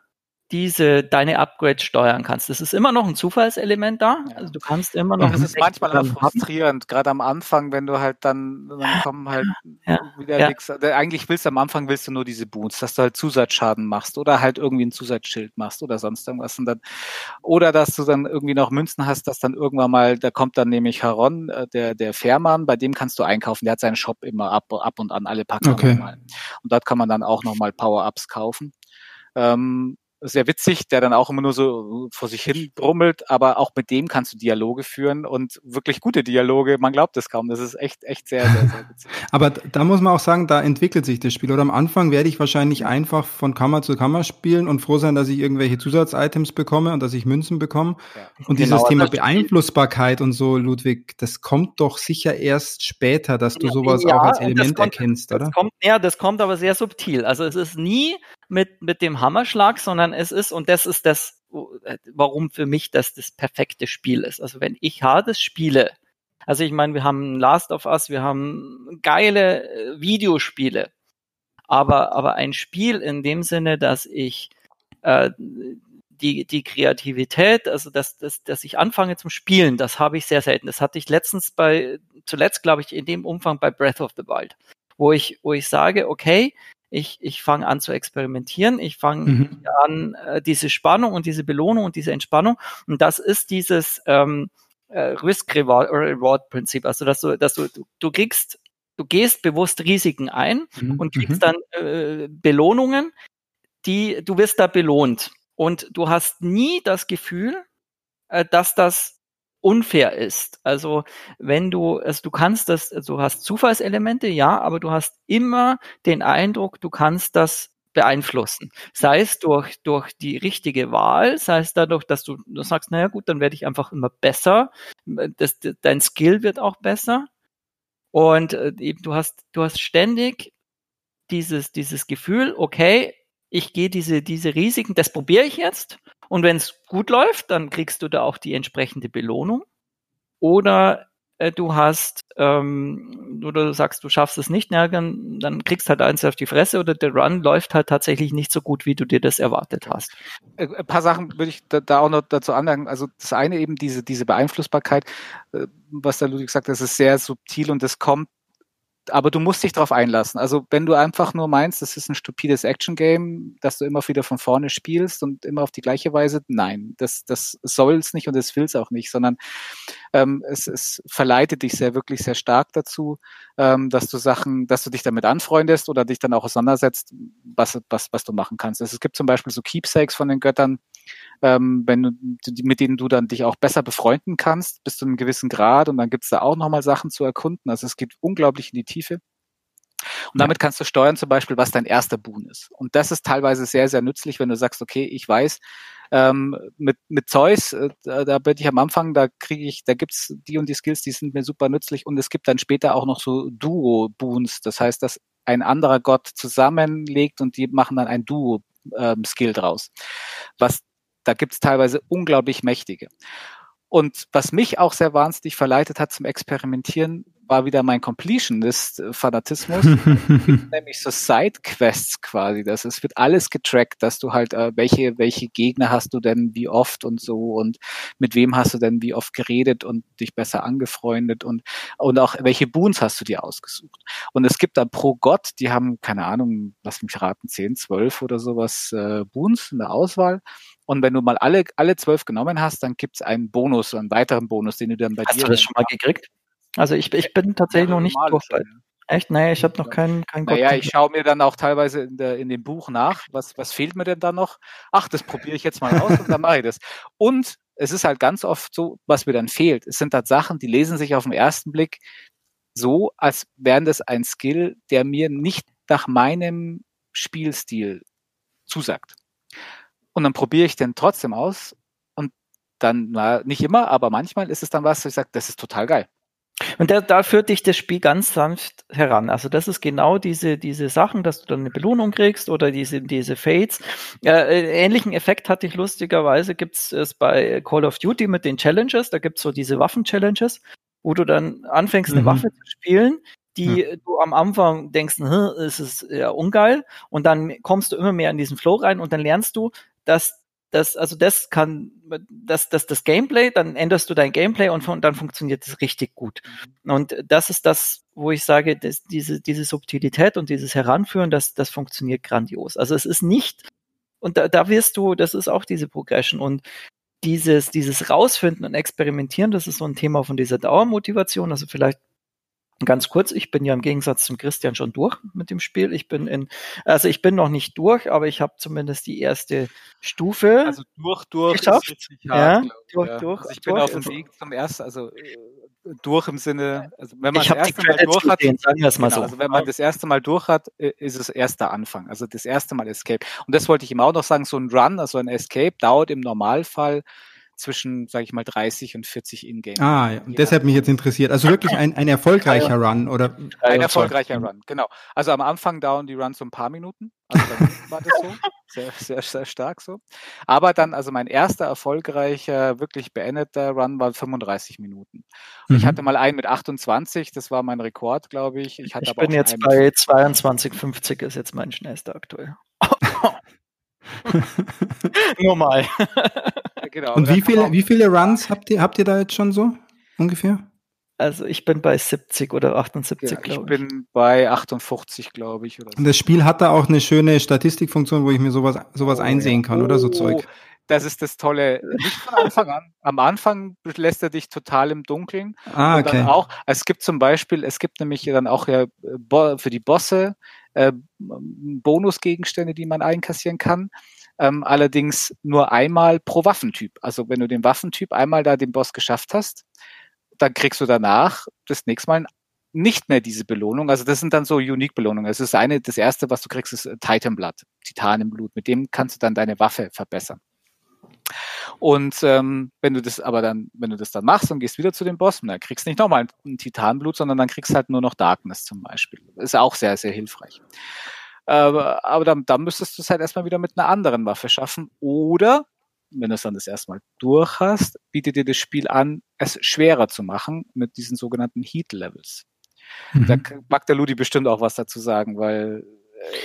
diese deine Upgrades steuern kannst. Das ist immer noch ein Zufallselement da. Also du kannst immer noch. Das ist manchmal auch frustrierend, gerade am Anfang, wenn du halt dann, dann kommen halt ja, wieder ja. nichts. Eigentlich willst du am Anfang willst du nur diese Boots, dass du halt Zusatzschaden machst oder halt irgendwie ein Zusatzschild machst oder sonst irgendwas. Und dann, oder dass du dann irgendwie noch Münzen hast, dass dann irgendwann mal, da kommt dann nämlich Haron, äh, der, der Fährmann, bei dem kannst du einkaufen. Der hat seinen Shop immer ab, ab und an alle Packungen okay. mal. Und dort kann man dann auch nochmal Power-Ups kaufen. Ähm, sehr witzig, der dann auch immer nur so vor sich hin brummelt, aber auch mit dem kannst du Dialoge führen und wirklich gute Dialoge. Man glaubt es kaum. Das ist echt, echt sehr, sehr, sehr witzig. aber da muss man auch sagen, da entwickelt sich das Spiel. Oder am Anfang werde ich wahrscheinlich einfach von Kammer zu Kammer spielen und froh sein, dass ich irgendwelche Zusatzitems bekomme und dass ich Münzen bekomme. Ja. Und genau, dieses Thema Beeinflussbarkeit und so, Ludwig, das kommt doch sicher erst später, dass du sowas ja, auch als Element kommt, erkennst, oder? Das kommt, ja, das kommt aber sehr subtil. Also es ist nie mit, mit dem Hammerschlag, sondern es ist, und das ist das, warum für mich das das perfekte Spiel ist. Also wenn ich Hades spiele, Also ich meine, wir haben Last of Us, wir haben geile äh, Videospiele, aber, aber ein Spiel in dem Sinne, dass ich äh, die, die Kreativität, also dass, dass, dass ich anfange zum Spielen, das habe ich sehr selten. Das hatte ich letztens bei, zuletzt glaube ich in dem Umfang bei Breath of the Wild, wo ich, wo ich sage, okay, ich, ich fange an zu experimentieren, ich fange mhm. an, äh, diese Spannung und diese Belohnung und diese Entspannung. Und das ist dieses ähm, äh, Risk-Reward-Prinzip. Also dass du, dass du, du, du kriegst, du gehst bewusst Risiken ein mhm. und kriegst mhm. dann äh, Belohnungen, die, du wirst da belohnt. Und du hast nie das Gefühl, äh, dass das unfair ist. Also wenn du, also du kannst das, du hast Zufallselemente, ja, aber du hast immer den Eindruck, du kannst das beeinflussen. Sei es durch, durch die richtige Wahl, sei es dadurch, dass du, du sagst, naja gut, dann werde ich einfach immer besser. Das, dein Skill wird auch besser. Und äh, eben, du hast, du hast ständig dieses, dieses Gefühl, okay, ich gehe diese, diese Risiken, das probiere ich jetzt und wenn es gut läuft, dann kriegst du da auch die entsprechende Belohnung. Oder äh, du hast, ähm, oder du sagst, du schaffst es nicht, na, dann, dann kriegst halt eins auf die Fresse oder der Run läuft halt tatsächlich nicht so gut, wie du dir das erwartet hast. Äh, ein paar Sachen würde ich da, da auch noch dazu anmerken. Also das eine eben diese, diese Beeinflussbarkeit, äh, was der Ludwig sagt, das ist sehr subtil und das kommt aber du musst dich darauf einlassen. Also wenn du einfach nur meinst, das ist ein stupides Action-Game, dass du immer wieder von vorne spielst und immer auf die gleiche Weise, nein, das, das soll es nicht und das will es auch nicht, sondern ähm, es, es verleitet dich sehr, wirklich sehr stark dazu, ähm, dass du Sachen, dass du dich damit anfreundest oder dich dann auch auseinandersetzt, was, was, was du machen kannst. Also es gibt zum Beispiel so Keepsakes von den Göttern, ähm, wenn du, mit denen du dann dich auch besser befreunden kannst, bis zu einem gewissen Grad. Und dann gibt's da auch nochmal Sachen zu erkunden. Also es geht unglaublich in die Tiefe. Und damit kannst du steuern zum Beispiel, was dein erster Boon ist. Und das ist teilweise sehr, sehr nützlich, wenn du sagst, okay, ich weiß, ähm, mit, mit Zeus, äh, da bin ich am Anfang, da kriege ich, da gibt's die und die Skills, die sind mir super nützlich. Und es gibt dann später auch noch so Duo-Boons. Das heißt, dass ein anderer Gott zusammenlegt und die machen dann ein Duo-Skill ähm, draus. Was da gibt es teilweise unglaublich mächtige. Und was mich auch sehr wahnsinnig verleitet hat zum Experimentieren, war wieder mein Completionist-Fanatismus, nämlich so Side-Quests quasi. Das es wird alles getrackt, dass du halt, äh, welche, welche Gegner hast du denn wie oft und so und mit wem hast du denn wie oft geredet und dich besser angefreundet und, und auch welche Boons hast du dir ausgesucht. Und es gibt dann pro Gott, die haben, keine Ahnung, lass mich raten, 10, 12 oder sowas äh, Boons in der Auswahl. Und wenn du mal alle, alle zwölf genommen hast, dann gibt es einen Bonus, einen weiteren Bonus, den du dann bei hast dir. Hast du das schon mal gekriegt? Also ich, ich bin tatsächlich ja, noch nicht durch. Echt? Nee, ich habe noch keinen kein Gott. Naja, ich schaue mir dann auch teilweise in, der, in dem Buch nach, was, was fehlt mir denn da noch? Ach, das probiere ich jetzt mal aus und dann mache ich das. Und es ist halt ganz oft so, was mir dann fehlt. Es sind halt Sachen, die lesen sich auf den ersten Blick so, als wären das ein Skill, der mir nicht nach meinem Spielstil zusagt. Und dann probiere ich den trotzdem aus und dann, na, nicht immer, aber manchmal ist es dann was, wo ich sage, das ist total geil. Und da, da führt dich das Spiel ganz sanft heran. Also das ist genau diese, diese Sachen, dass du dann eine Belohnung kriegst oder diese, diese Fates. Äh, ähnlichen Effekt hatte ich lustigerweise, gibt es bei Call of Duty mit den Challenges. Da gibt es so diese Waffen-Challenges, wo du dann anfängst, eine mhm. Waffe zu spielen, die mhm. du am Anfang denkst, es ist ja ungeil. Und dann kommst du immer mehr in diesen Flow rein und dann lernst du, dass das, also das kann, das, das, das Gameplay, dann änderst du dein Gameplay und von, dann funktioniert es richtig gut. Und das ist das, wo ich sage, dass diese, diese Subtilität und dieses Heranführen, das, das funktioniert grandios. Also es ist nicht, und da, da wirst du, das ist auch diese Progression und dieses, dieses Rausfinden und Experimentieren, das ist so ein Thema von dieser Dauermotivation. Also vielleicht Ganz kurz, ich bin ja im Gegensatz zum Christian schon durch mit dem Spiel. Ich bin in, also ich bin noch nicht durch, aber ich habe zumindest die erste Stufe. Also durch, durch geschafft. hart, ja, durch, ja. durch. Also ich bin durch. auf dem Weg zum ersten, also äh, durch im Sinne, also wenn man ich das erste Mal durch hat, gesehen, sagen wir es mal genau, so. also wenn man das erste Mal durch hat, ist es erster Anfang, also das erste Mal Escape. Und das wollte ich ihm auch noch sagen, so ein Run, also ein Escape dauert im Normalfall zwischen, sage ich mal, 30 und 40 Ingame. Ah, ja. Und deshalb mich jetzt interessiert. Also wirklich ein, ein erfolgreicher Run, oder? Ein erfolgreicher Run, genau. Also am Anfang dauern die Runs so ein paar Minuten. Also dann war das so. Sehr, sehr, sehr stark so. Aber dann, also mein erster erfolgreicher, wirklich beendeter Run war 35 Minuten. Und mhm. ich hatte mal einen mit 28, das war mein Rekord, glaube ich. Ich, hatte ich bin jetzt bei 22,50 ist jetzt mein schnellster aktuell. Nur mal. genau. Und wie viele, wie viele Runs habt ihr, habt ihr da jetzt schon so ungefähr? Also ich bin bei 70 oder 78, ja, glaube ich. Ich bin bei 58, glaube ich. Oder so. Und das Spiel hat da auch eine schöne Statistikfunktion, wo ich mir sowas, sowas oh, einsehen kann, oh, oder so Zeug. Das ist das Tolle. Nicht von Anfang an. Am Anfang lässt er dich total im Dunkeln. Ah, okay. Und dann auch, es gibt zum Beispiel, es gibt nämlich dann auch ja für die Bosse äh, Bonusgegenstände, die man einkassieren kann. Ähm, allerdings nur einmal pro Waffentyp. Also wenn du den Waffentyp einmal da den Boss geschafft hast, dann kriegst du danach das nächste Mal nicht mehr diese Belohnung. Also das sind dann so Unique-Belohnungen. Es ist eine, das erste, was du kriegst, ist Titanblood, Titanenblut. Mit dem kannst du dann deine Waffe verbessern. Und ähm, wenn du das aber dann, wenn du das dann machst und gehst wieder zu dem Boss, dann kriegst du nicht nochmal ein Titanblut, sondern dann kriegst du halt nur noch Darkness zum Beispiel. Ist auch sehr, sehr hilfreich. Aber, aber dann, dann müsstest du es halt erstmal wieder mit einer anderen Waffe schaffen. Oder wenn du es dann das erstmal durch hast, bietet dir das Spiel an, es schwerer zu machen mit diesen sogenannten Heat Levels. Mhm. Da mag der Ludi bestimmt auch was dazu sagen, weil äh,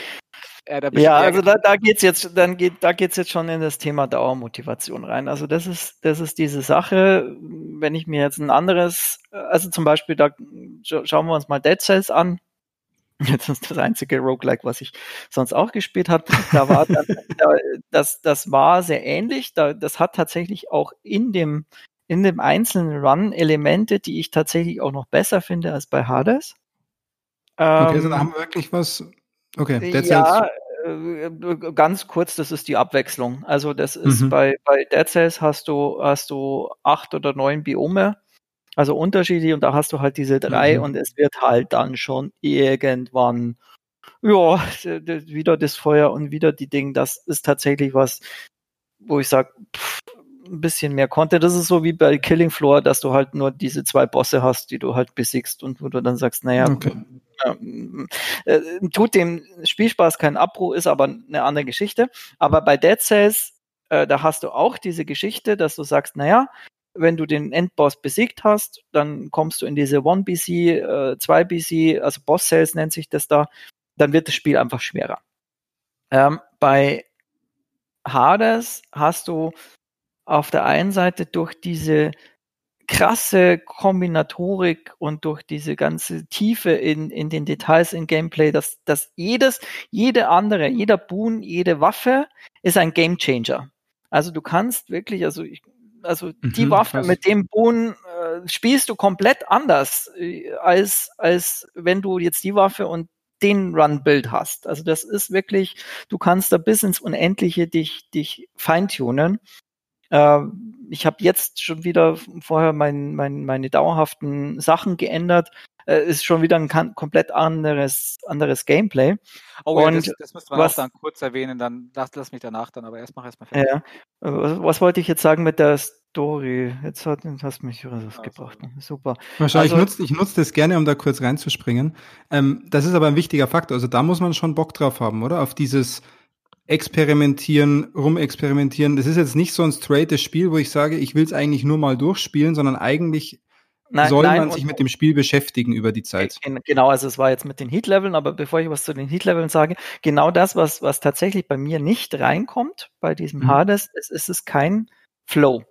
er da Ja, also da, da geht's jetzt, dann geht, da geht's jetzt schon in das Thema Dauermotivation rein. Also das ist, das ist diese Sache, wenn ich mir jetzt ein anderes, also zum Beispiel, da schauen wir uns mal Dead Cells an. Das ist das einzige Roguelike, was ich sonst auch gespielt habe. Da war dann, das, das war sehr ähnlich. Da, das hat tatsächlich auch in dem, in dem einzelnen Run Elemente, die ich tatsächlich auch noch besser finde als bei Hades. Okay, ähm, so da haben wir wirklich was. Okay, Dead ja, äh, ganz kurz, das ist die Abwechslung. Also das ist mhm. bei, bei Dead Cells hast du, hast du acht oder neun Biome also unterschiedlich und da hast du halt diese drei mhm. und es wird halt dann schon irgendwann, ja, wieder das Feuer und wieder die Dinge. Das ist tatsächlich was, wo ich sage, ein bisschen mehr Content. Das ist so wie bei Killing Floor, dass du halt nur diese zwei Bosse hast, die du halt besiegst und wo du dann sagst, naja, okay. äh, tut dem Spielspaß keinen Abbruch, ist aber eine andere Geschichte. Aber bei Dead Cells, äh, da hast du auch diese Geschichte, dass du sagst, naja, wenn du den Endboss besiegt hast, dann kommst du in diese 1BC, äh, 2BC, also Boss Cells nennt sich das da, dann wird das Spiel einfach schwerer. Ähm, bei Hades hast du auf der einen Seite durch diese krasse Kombinatorik und durch diese ganze Tiefe in, in den Details im Gameplay, dass, dass jedes, jede andere, jeder Boon, jede Waffe ist ein Gamechanger. Also du kannst wirklich, also ich, also die mhm, Waffe mit dem Bohnen äh, spielst du komplett anders, äh, als, als wenn du jetzt die Waffe und den Run-Build hast. Also das ist wirklich, du kannst da bis ins Unendliche dich, dich feintunen. Äh, ich habe jetzt schon wieder vorher mein, mein, meine dauerhaften Sachen geändert, äh, ist schon wieder ein komplett anderes, anderes Gameplay. Oh ja, das, das müsste man was, auch dann kurz erwähnen, dann lass, lass mich danach dann, aber erst mach erstmal fertig. Ja, was, was, wollte ich jetzt sagen mit der Story? Jetzt hat, hast du mich rausgebracht. Also. Super. Wahrscheinlich also, nutze ich nutze das gerne, um da kurz reinzuspringen. Ähm, das ist aber ein wichtiger Faktor. Also da muss man schon Bock drauf haben, oder? Auf dieses experimentieren, rumexperimentieren. Das ist jetzt nicht so ein straightes Spiel, wo ich sage, ich will es eigentlich nur mal durchspielen, sondern eigentlich Nein, soll nein, man sich mit dem Spiel beschäftigen über die Zeit. Genau, also es war jetzt mit den Heat-Leveln, aber bevor ich was zu den Heat-Leveln sage, genau das, was, was tatsächlich bei mir nicht reinkommt bei diesem mhm. Hades, ist, ist es kein Flow.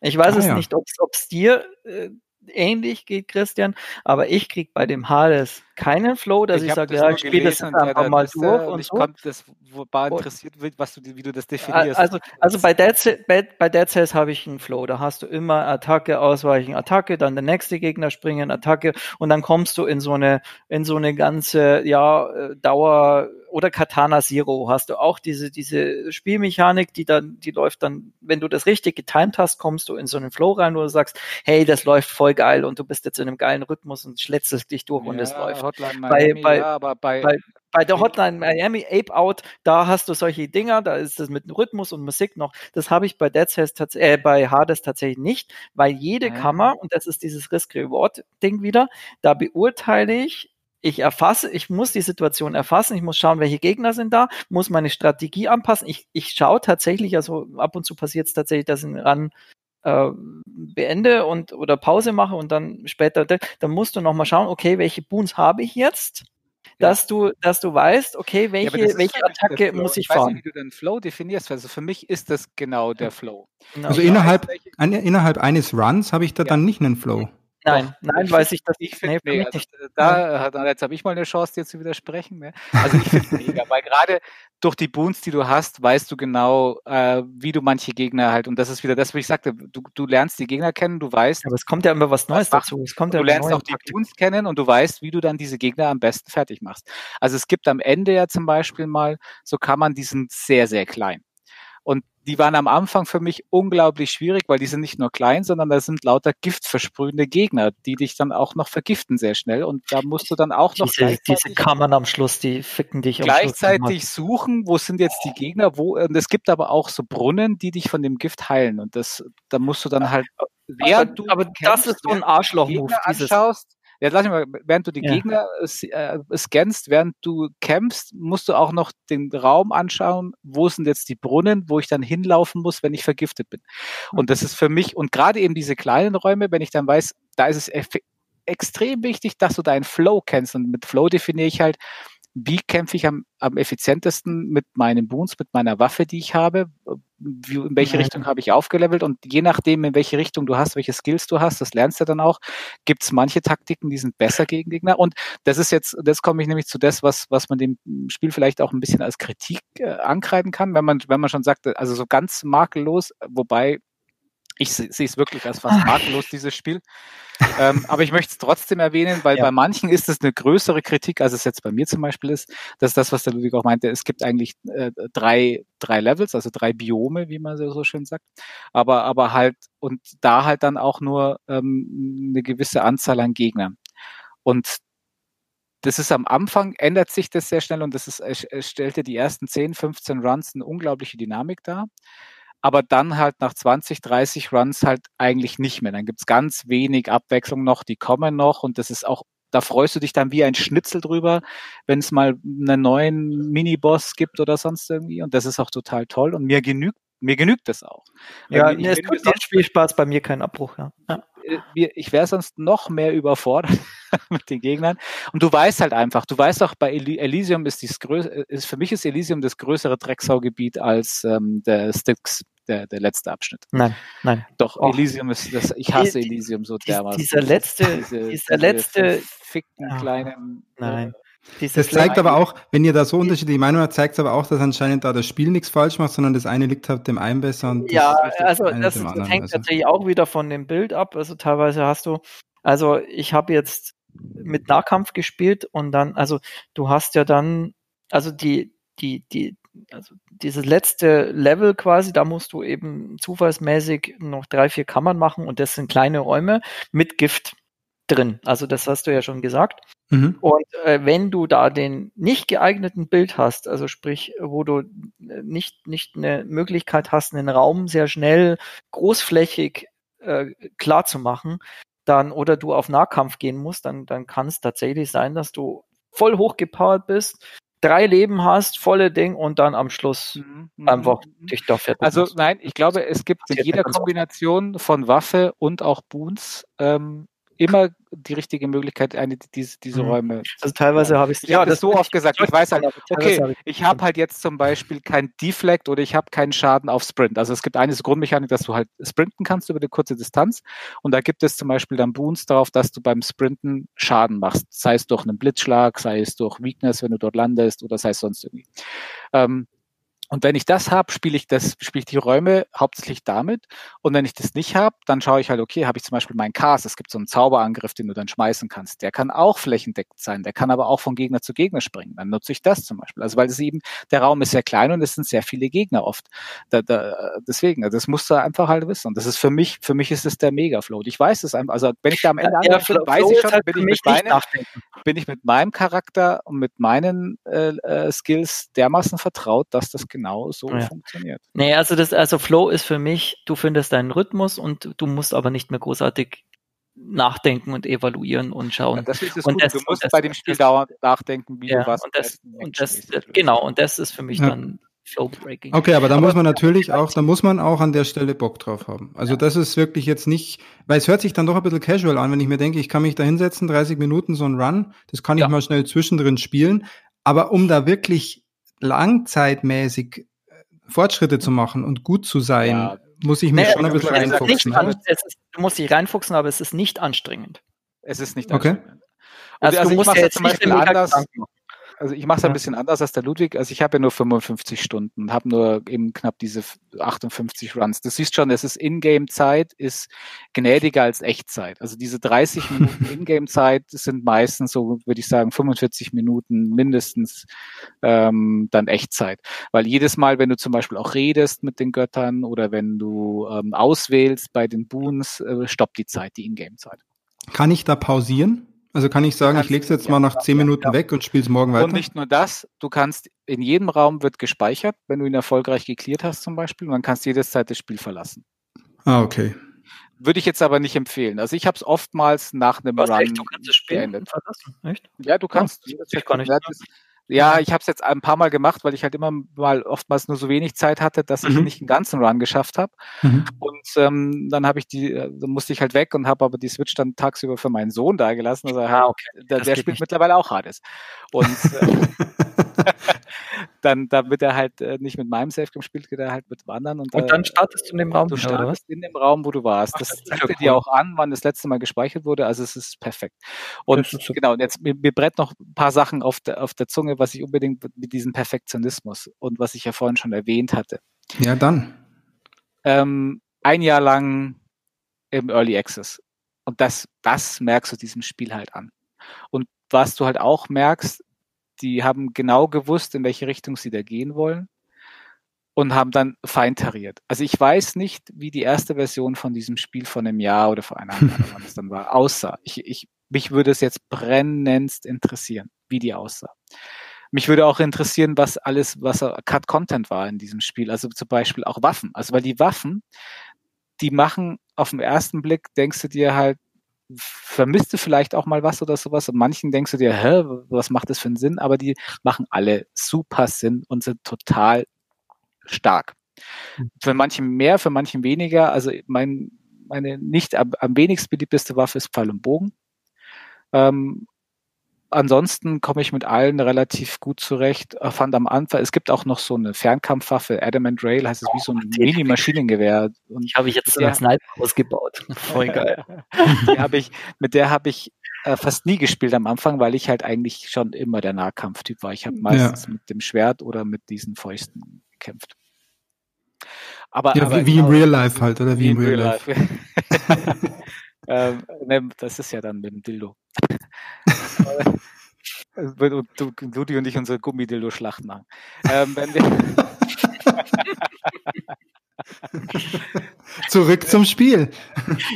Ich weiß ah, es ja. nicht, ob es dir äh, ähnlich geht, Christian, aber ich krieg bei dem Hades keinen Flow, dass ich, ich sage, ja, ich spiele das einfach mal durch. Und, ich so. das war interessiert, was du, wie du das definierst. Also, also bei Dead, bei, bei Dead Cells habe ich einen Flow. Da hast du immer Attacke, Ausweichen, Attacke, dann der nächste Gegner springen, Attacke und dann kommst du in so eine, in so eine ganze, ja, äh, Dauer oder Katana Zero hast du auch diese, diese Spielmechanik, die dann, die läuft dann, wenn du das richtig getimt hast, kommst du in so einen Flow rein, wo du sagst, hey, das läuft voll geil und du bist jetzt in einem geilen Rhythmus und schlätzt dich durch ja, und es läuft. Hotline Miami, bei, bei, ja, aber bei, bei, bei der Hotline Miami Ape Out, da hast du solche Dinger, da ist es mit Rhythmus und Musik noch. Das habe ich bei Dead Cells äh, bei Hades tatsächlich nicht, weil jede ja. Kammer, und das ist dieses Risk-Reward-Ding wieder, da beurteile ich, ich erfasse, ich muss die Situation erfassen, ich muss schauen, welche Gegner sind da, muss meine Strategie anpassen. Ich, ich schaue tatsächlich, also ab und zu passiert es tatsächlich, dass ich ran äh, beende und oder Pause mache und dann später, dann musst du nochmal schauen, okay, welche Boons habe ich jetzt? dass du, dass du weißt, okay, welche, ja, welche Attacke muss ich, ich fahren. Nicht, wie du den Flow definierst. Also für mich ist das genau der Flow. Genau. Also innerhalb, ein, innerhalb eines Runs habe ich da ja. dann nicht einen Flow. Nein, nein, weiß ich das ich finde nee, also, da, jetzt habe ich mal eine Chance, dir zu widersprechen. Ne? Also ich finde es mega, weil gerade durch die Boons, die du hast, weißt du genau, äh, wie du manche Gegner halt, und das ist wieder das, was ich sagte, du, du lernst die Gegner kennen, du weißt. Aber es kommt ja immer was Neues was dazu. Es kommt du lernst auch die Boons kennen und du weißt, wie du dann diese Gegner am besten fertig machst. Also es gibt am Ende ja zum Beispiel mal, so kann man, die sind sehr, sehr klein. Und die waren am Anfang für mich unglaublich schwierig, weil die sind nicht nur klein, sondern da sind lauter giftversprühende Gegner, die dich dann auch noch vergiften sehr schnell. Und da musst du dann auch noch diese, diese Kammern am Schluss, die ficken dich gleichzeitig suchen, wo sind jetzt die Gegner, wo und es gibt aber auch so Brunnen, die dich von dem Gift heilen. Und das, da musst du dann halt, während aber, du aber das ist so ein Arschloch-Move. Anschaust, Jetzt lass mich mal, während du die ja. Gegner äh, scannst, während du kämpfst, musst du auch noch den Raum anschauen, wo sind jetzt die Brunnen, wo ich dann hinlaufen muss, wenn ich vergiftet bin. Und das ist für mich, und gerade eben diese kleinen Räume, wenn ich dann weiß, da ist es extrem wichtig, dass du deinen Flow kennst. Und mit Flow definiere ich halt, wie kämpfe ich am, am effizientesten mit meinen Boons, mit meiner Waffe, die ich habe, wie, in welche ja. Richtung habe ich aufgelevelt? Und je nachdem, in welche Richtung du hast, welche Skills du hast, das lernst du dann auch, gibt es manche Taktiken, die sind besser gegen Gegner. Und das ist jetzt, das komme ich nämlich zu das, was, was man dem Spiel vielleicht auch ein bisschen als Kritik äh, ankreiden kann, wenn man, wenn man schon sagt, also so ganz makellos, wobei ich sehe es wirklich als fast makellos, dieses Spiel. ähm, aber ich möchte es trotzdem erwähnen, weil ja. bei manchen ist es eine größere Kritik, als es jetzt bei mir zum Beispiel ist. Das ist das, was der Ludwig auch meinte. Es gibt eigentlich äh, drei, drei Levels, also drei Biome, wie man so schön sagt. Aber, aber halt, und da halt dann auch nur ähm, eine gewisse Anzahl an Gegnern. Und das ist am Anfang, ändert sich das sehr schnell und das ist, es stellte die ersten 10, 15 Runs eine unglaubliche Dynamik dar aber dann halt nach 20, 30 Runs halt eigentlich nicht mehr. Dann gibt's ganz wenig Abwechslung noch, die kommen noch und das ist auch, da freust du dich dann wie ein Schnitzel drüber, wenn es mal einen neuen Mini-Boss gibt oder sonst irgendwie und das ist auch total toll und mir genügt mir genügt das auch. Ja, mir, es tut den Spielspaß bei mir keinen Abbruch. Ja. ja. Äh, ich wäre sonst noch mehr überfordert mit den Gegnern. Und du weißt halt einfach, du weißt auch, bei Elysium ist dies ist für mich ist Elysium das größere Drecksaugebiet als ähm, der Styx der, der letzte Abschnitt. Nein, nein. Doch, oh. Elysium ist das, ich hasse Elysium so dermaßen. Dieser letzte, diese, dieser letzte, fickten oh. kleinen. Nein. Dieses das zeigt aber auch, wenn ihr da so unterschiedliche Meinungen habt, zeigt es aber auch, dass anscheinend da das Spiel nichts falsch macht, sondern das eine liegt halt dem einen besser. Und ja, also das, das hängt also. natürlich auch wieder von dem Bild ab. Also teilweise hast du, also ich habe jetzt mit Nahkampf gespielt und dann, also du hast ja dann, also die, die, die, also dieses letzte Level quasi, da musst du eben zufallsmäßig noch drei, vier Kammern machen und das sind kleine Räume mit Gift drin. Also das hast du ja schon gesagt. Mhm. Und äh, wenn du da den nicht geeigneten Bild hast, also sprich, wo du nicht, nicht eine Möglichkeit hast, einen Raum sehr schnell großflächig äh, klar zu machen, dann oder du auf Nahkampf gehen musst, dann, dann kann es tatsächlich sein, dass du voll hochgepowert bist, drei Leben hast, volle Ding und dann am Schluss mhm. mhm einfach mhm. dich doch fertig Also nein, ich glaube, es gibt in jeder Kombination von Waffe und auch Boons ähm, immer die richtige Möglichkeit, eine diese, diese mhm. Räume. Also teilweise habe ich ja das so oft gesagt. Ich weiß halt, okay, ich habe halt jetzt zum Beispiel kein Deflect oder ich habe keinen Schaden auf Sprint. Also es gibt eine Grundmechanik, dass du halt sprinten kannst über eine kurze Distanz und da gibt es zum Beispiel dann Boons darauf, dass du beim Sprinten Schaden machst, sei es durch einen Blitzschlag, sei es durch Weakness, wenn du dort landest oder sei es sonst irgendwie. Ähm, Und wenn ich das habe, spiele ich das, spiele ich die Räume hauptsächlich damit. Und wenn ich das nicht habe, dann schaue ich halt, okay, habe ich zum Beispiel meinen Cast. Es gibt so einen Zauberangriff, den du dann schmeißen kannst. Der kann auch flächendeckend sein. Der kann aber auch von Gegner zu Gegner springen. Dann nutze ich das zum Beispiel. Also weil es eben, der Raum ist sehr klein und es sind sehr viele Gegner oft. Da, da, deswegen, also das musst du einfach halt wissen. Und das ist für mich, für mich ist es der Mega-Float. Ich weiß es einfach. Also wenn ich da am Ende ja, ankomme, weiß ich schon, halt bin, ich mit meinem, bin ich mit meinem Charakter und mit meinen äh, äh, Skills dermaßen vertraut, dass das genau so ja. funktioniert. Nee, also das, also Flow ist für mich, du findest deinen Rhythmus und du musst aber nicht mehr großartig nachdenken und evaluieren und schauen. Ja, das ist das und das, du musst das, bei dem Spiel dauernd nachdenken, wie ja, du was und das, und das genau, und das ist für mich ja. dann Flowbreaking. Okay, aber da aber muss man natürlich auch, da muss man auch an der Stelle Bock drauf haben. Also das ist wirklich jetzt nicht, weil es hört sich dann doch ein bisschen casual an, wenn ich mir denke, ich kann mich da hinsetzen, 30 Minuten so ein Run, das kann ich mal schnell zwischendrin spielen, aber um da wirklich langzeitmäßig Fortschritte zu machen und gut zu sein, ja. muss ich mich nee, schon ein bisschen reinfuchsen. Ist, du musst dich reinfuchsen, aber es ist nicht anstrengend. Es ist nicht anstrengend. Okay. Also, also du musst ja jetzt zum Beispiel anders, also ich mache es ein bisschen anders als der Ludwig. Also ich habe ja nur 55 Stunden, habe nur eben knapp diese 58 Runs. Du siehst schon, es ist Ingame-Zeit, ist gnädiger als Echtzeit. Also diese 30 Minuten Ingame-Zeit sind meistens so, würde ich sagen, 45 Minuten mindestens ähm, dann Echtzeit. Weil jedes Mal, wenn du zum Beispiel auch redest mit den Göttern oder wenn du ähm, auswählst bei den Boons, äh, stoppt die Zeit, die Ingame-Zeit. Kann ich da pausieren? Also kann ich sagen, ich lege es jetzt ja, mal nach zehn Minuten ja. weg und spiele es morgen weiter? Und nicht nur das, du kannst, in jedem Raum wird gespeichert, wenn du ihn erfolgreich geklärt hast zum Beispiel, und dann kannst du jederzeit das Spiel verlassen. Ah, okay. Würde ich jetzt aber nicht empfehlen. Also ich habe es oftmals nach einem Was, Run echt? Du kannst das Spiel beendet. verlassen, echt? Ja, du kannst. Oh, das gar nicht. Das, ja, ich habe es jetzt ein paar Mal gemacht, weil ich halt immer mal oftmals nur so wenig Zeit hatte, dass ich mhm. nicht einen ganzen Run geschafft habe. Mhm. Und ähm, dann habe ich die, äh, dann musste ich halt weg und habe aber die Switch dann tagsüber für meinen Sohn da gelassen. Also, ah, okay. der, der spielt nicht. mittlerweile auch Hades. Und äh, dann, da wird er halt äh, nicht mit meinem Safe Game spielt, geht er halt mit anderen. Und, und dann startest du in dem Raum. Du startest in dem Raum, wo du warst. Ach, das, zeigt cool. dir auch an, wann das letzte Mal gespeichert wurde. Also es ist perfekt. Und ist genau, und jetzt mir, mir brennt noch ein paar Sachen auf der, auf der Zunge, was ich unbedingt mit diesem Perfektionismus und was ich ja vorhin schon erwähnt hatte. Ja, dann. Ähm, ein Jahr lang im Early Access. Und das, das merkst du diesem Spiel halt an. Und was du halt auch merkst, die haben genau gewusst, in welche Richtung sie da gehen wollen und haben dann feintariert. Also ich weiß nicht, wie die erste Version von diesem Spiel von einem Jahr oder vor einer Jahr, wann es dann war, aussah. Ich, ich, mich würde es jetzt brennendst interessieren, wie die aussah. Mich würde auch interessieren, was alles, was Cut Content war in diesem Spiel. Also zum Beispiel auch Waffen. Also weil die Waffen, die machen auf den ersten Blick, denkst du dir halt, vermisst du vielleicht auch mal was oder sowas. Und manchen denkst du dir, hä, was macht das für einen Sinn? Aber die machen alle super Sinn und sind total stark. Mhm. Für manchen mehr, für manchen weniger. Also mein, meine nicht am, am wenigsten beliebteste Waffe ist Pfeil und Bogen. Ähm, ansonsten komme ich mit allen relativ gut zurecht. Ich fand am Anfang, es gibt auch noch so eine Fernkampfwaffe, Adamant Rail, heißt es wie so ein Mini-Maschinengewehr. Und die habe ich jetzt als Sniper ausgebaut. Voll geil. die habe ich, mit der habe ich äh, fast nie gespielt am Anfang, weil ich halt eigentlich schon immer der Nahkampftyp war. Ich habe meistens ja. mit dem Schwert oder mit diesen Fäusten gekämpft. Aber, ja, aber wie, genau, im Real Life halt, oder wie, wie im Real, Real Life. Life. ähm, ne, das ist ja dann mit dem Dildo. du, du, Ludi und ich unsere Gummidildo-Schlacht machen. Ähm, wenn wir Zurück zum Spiel.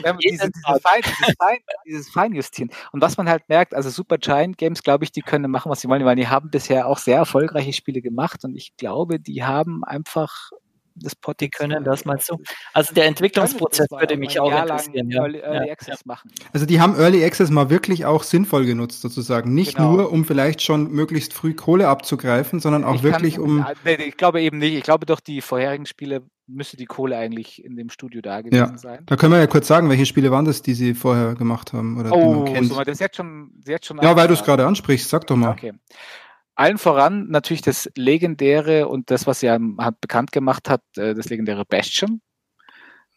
Ja, diese, diese Fein, dieses, Fein, dieses Feinjustieren. Und was man halt merkt, also Super Giant Games, glaube ich, die können machen, was sie wollen, weil die haben bisher auch sehr erfolgreiche Spiele gemacht und ich glaube, die haben einfach das. Die können das mal so. Also der Entwicklungsprozess würde mich auch interessieren. Ja. Early, Early ja. Access machen. Also die haben Early Access mal wirklich auch sinnvoll genutzt sozusagen. Nicht genau. nur, um vielleicht schon möglichst früh Kohle abzugreifen, sondern auch ich wirklich kann, um. Ich glaube eben nicht. Ich glaube doch, die vorherigen Spiele müsste die Kohle eigentlich in dem Studio da gewesen ja. sein. Da können wir ja kurz sagen, welche Spiele waren das, die sie vorher gemacht haben oder oh, die man kennt. So, das jetzt schon, jetzt schon ja, weil du es gerade ansprichst, sag doch mal. Okay. Allen voran natürlich das legendäre und das, was er bekannt gemacht hat, äh, das legendäre Bastion.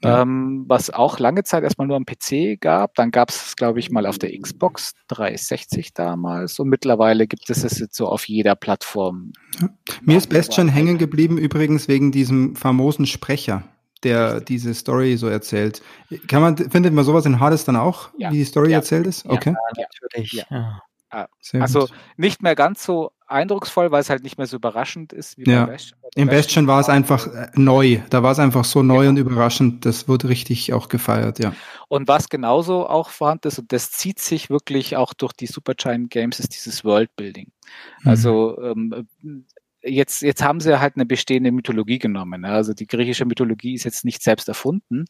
Ja. Ähm, was auch lange Zeit erstmal nur am PC gab. Dann gab es, glaube ich, mal auf der Xbox 360 damals. Und mittlerweile gibt es es jetzt so auf jeder Plattform. Ja. Mir ist Bastion hängen geblieben, übrigens wegen diesem famosen Sprecher der diese Story so erzählt. Kann man, findet man sowas in Hades dann auch, ja. wie die Story ja. erzählt ist? Okay. Ja, natürlich. Ja. Ah, also nicht mehr ganz so eindrucksvoll, weil es halt nicht mehr so überraschend ist wie ja. Bastion. Im Bastion war es einfach äh, neu. Da war es einfach so neu ja. und überraschend. Das wurde richtig auch gefeiert, ja. Und was genauso auch vorhanden ist, und das zieht sich wirklich auch durch die Supergiant Games, ist dieses Worldbuilding. Mhm. Also ähm, jetzt, jetzt haben sie halt eine bestehende Mythologie genommen. Also die griechische Mythologie ist jetzt nicht selbst erfunden.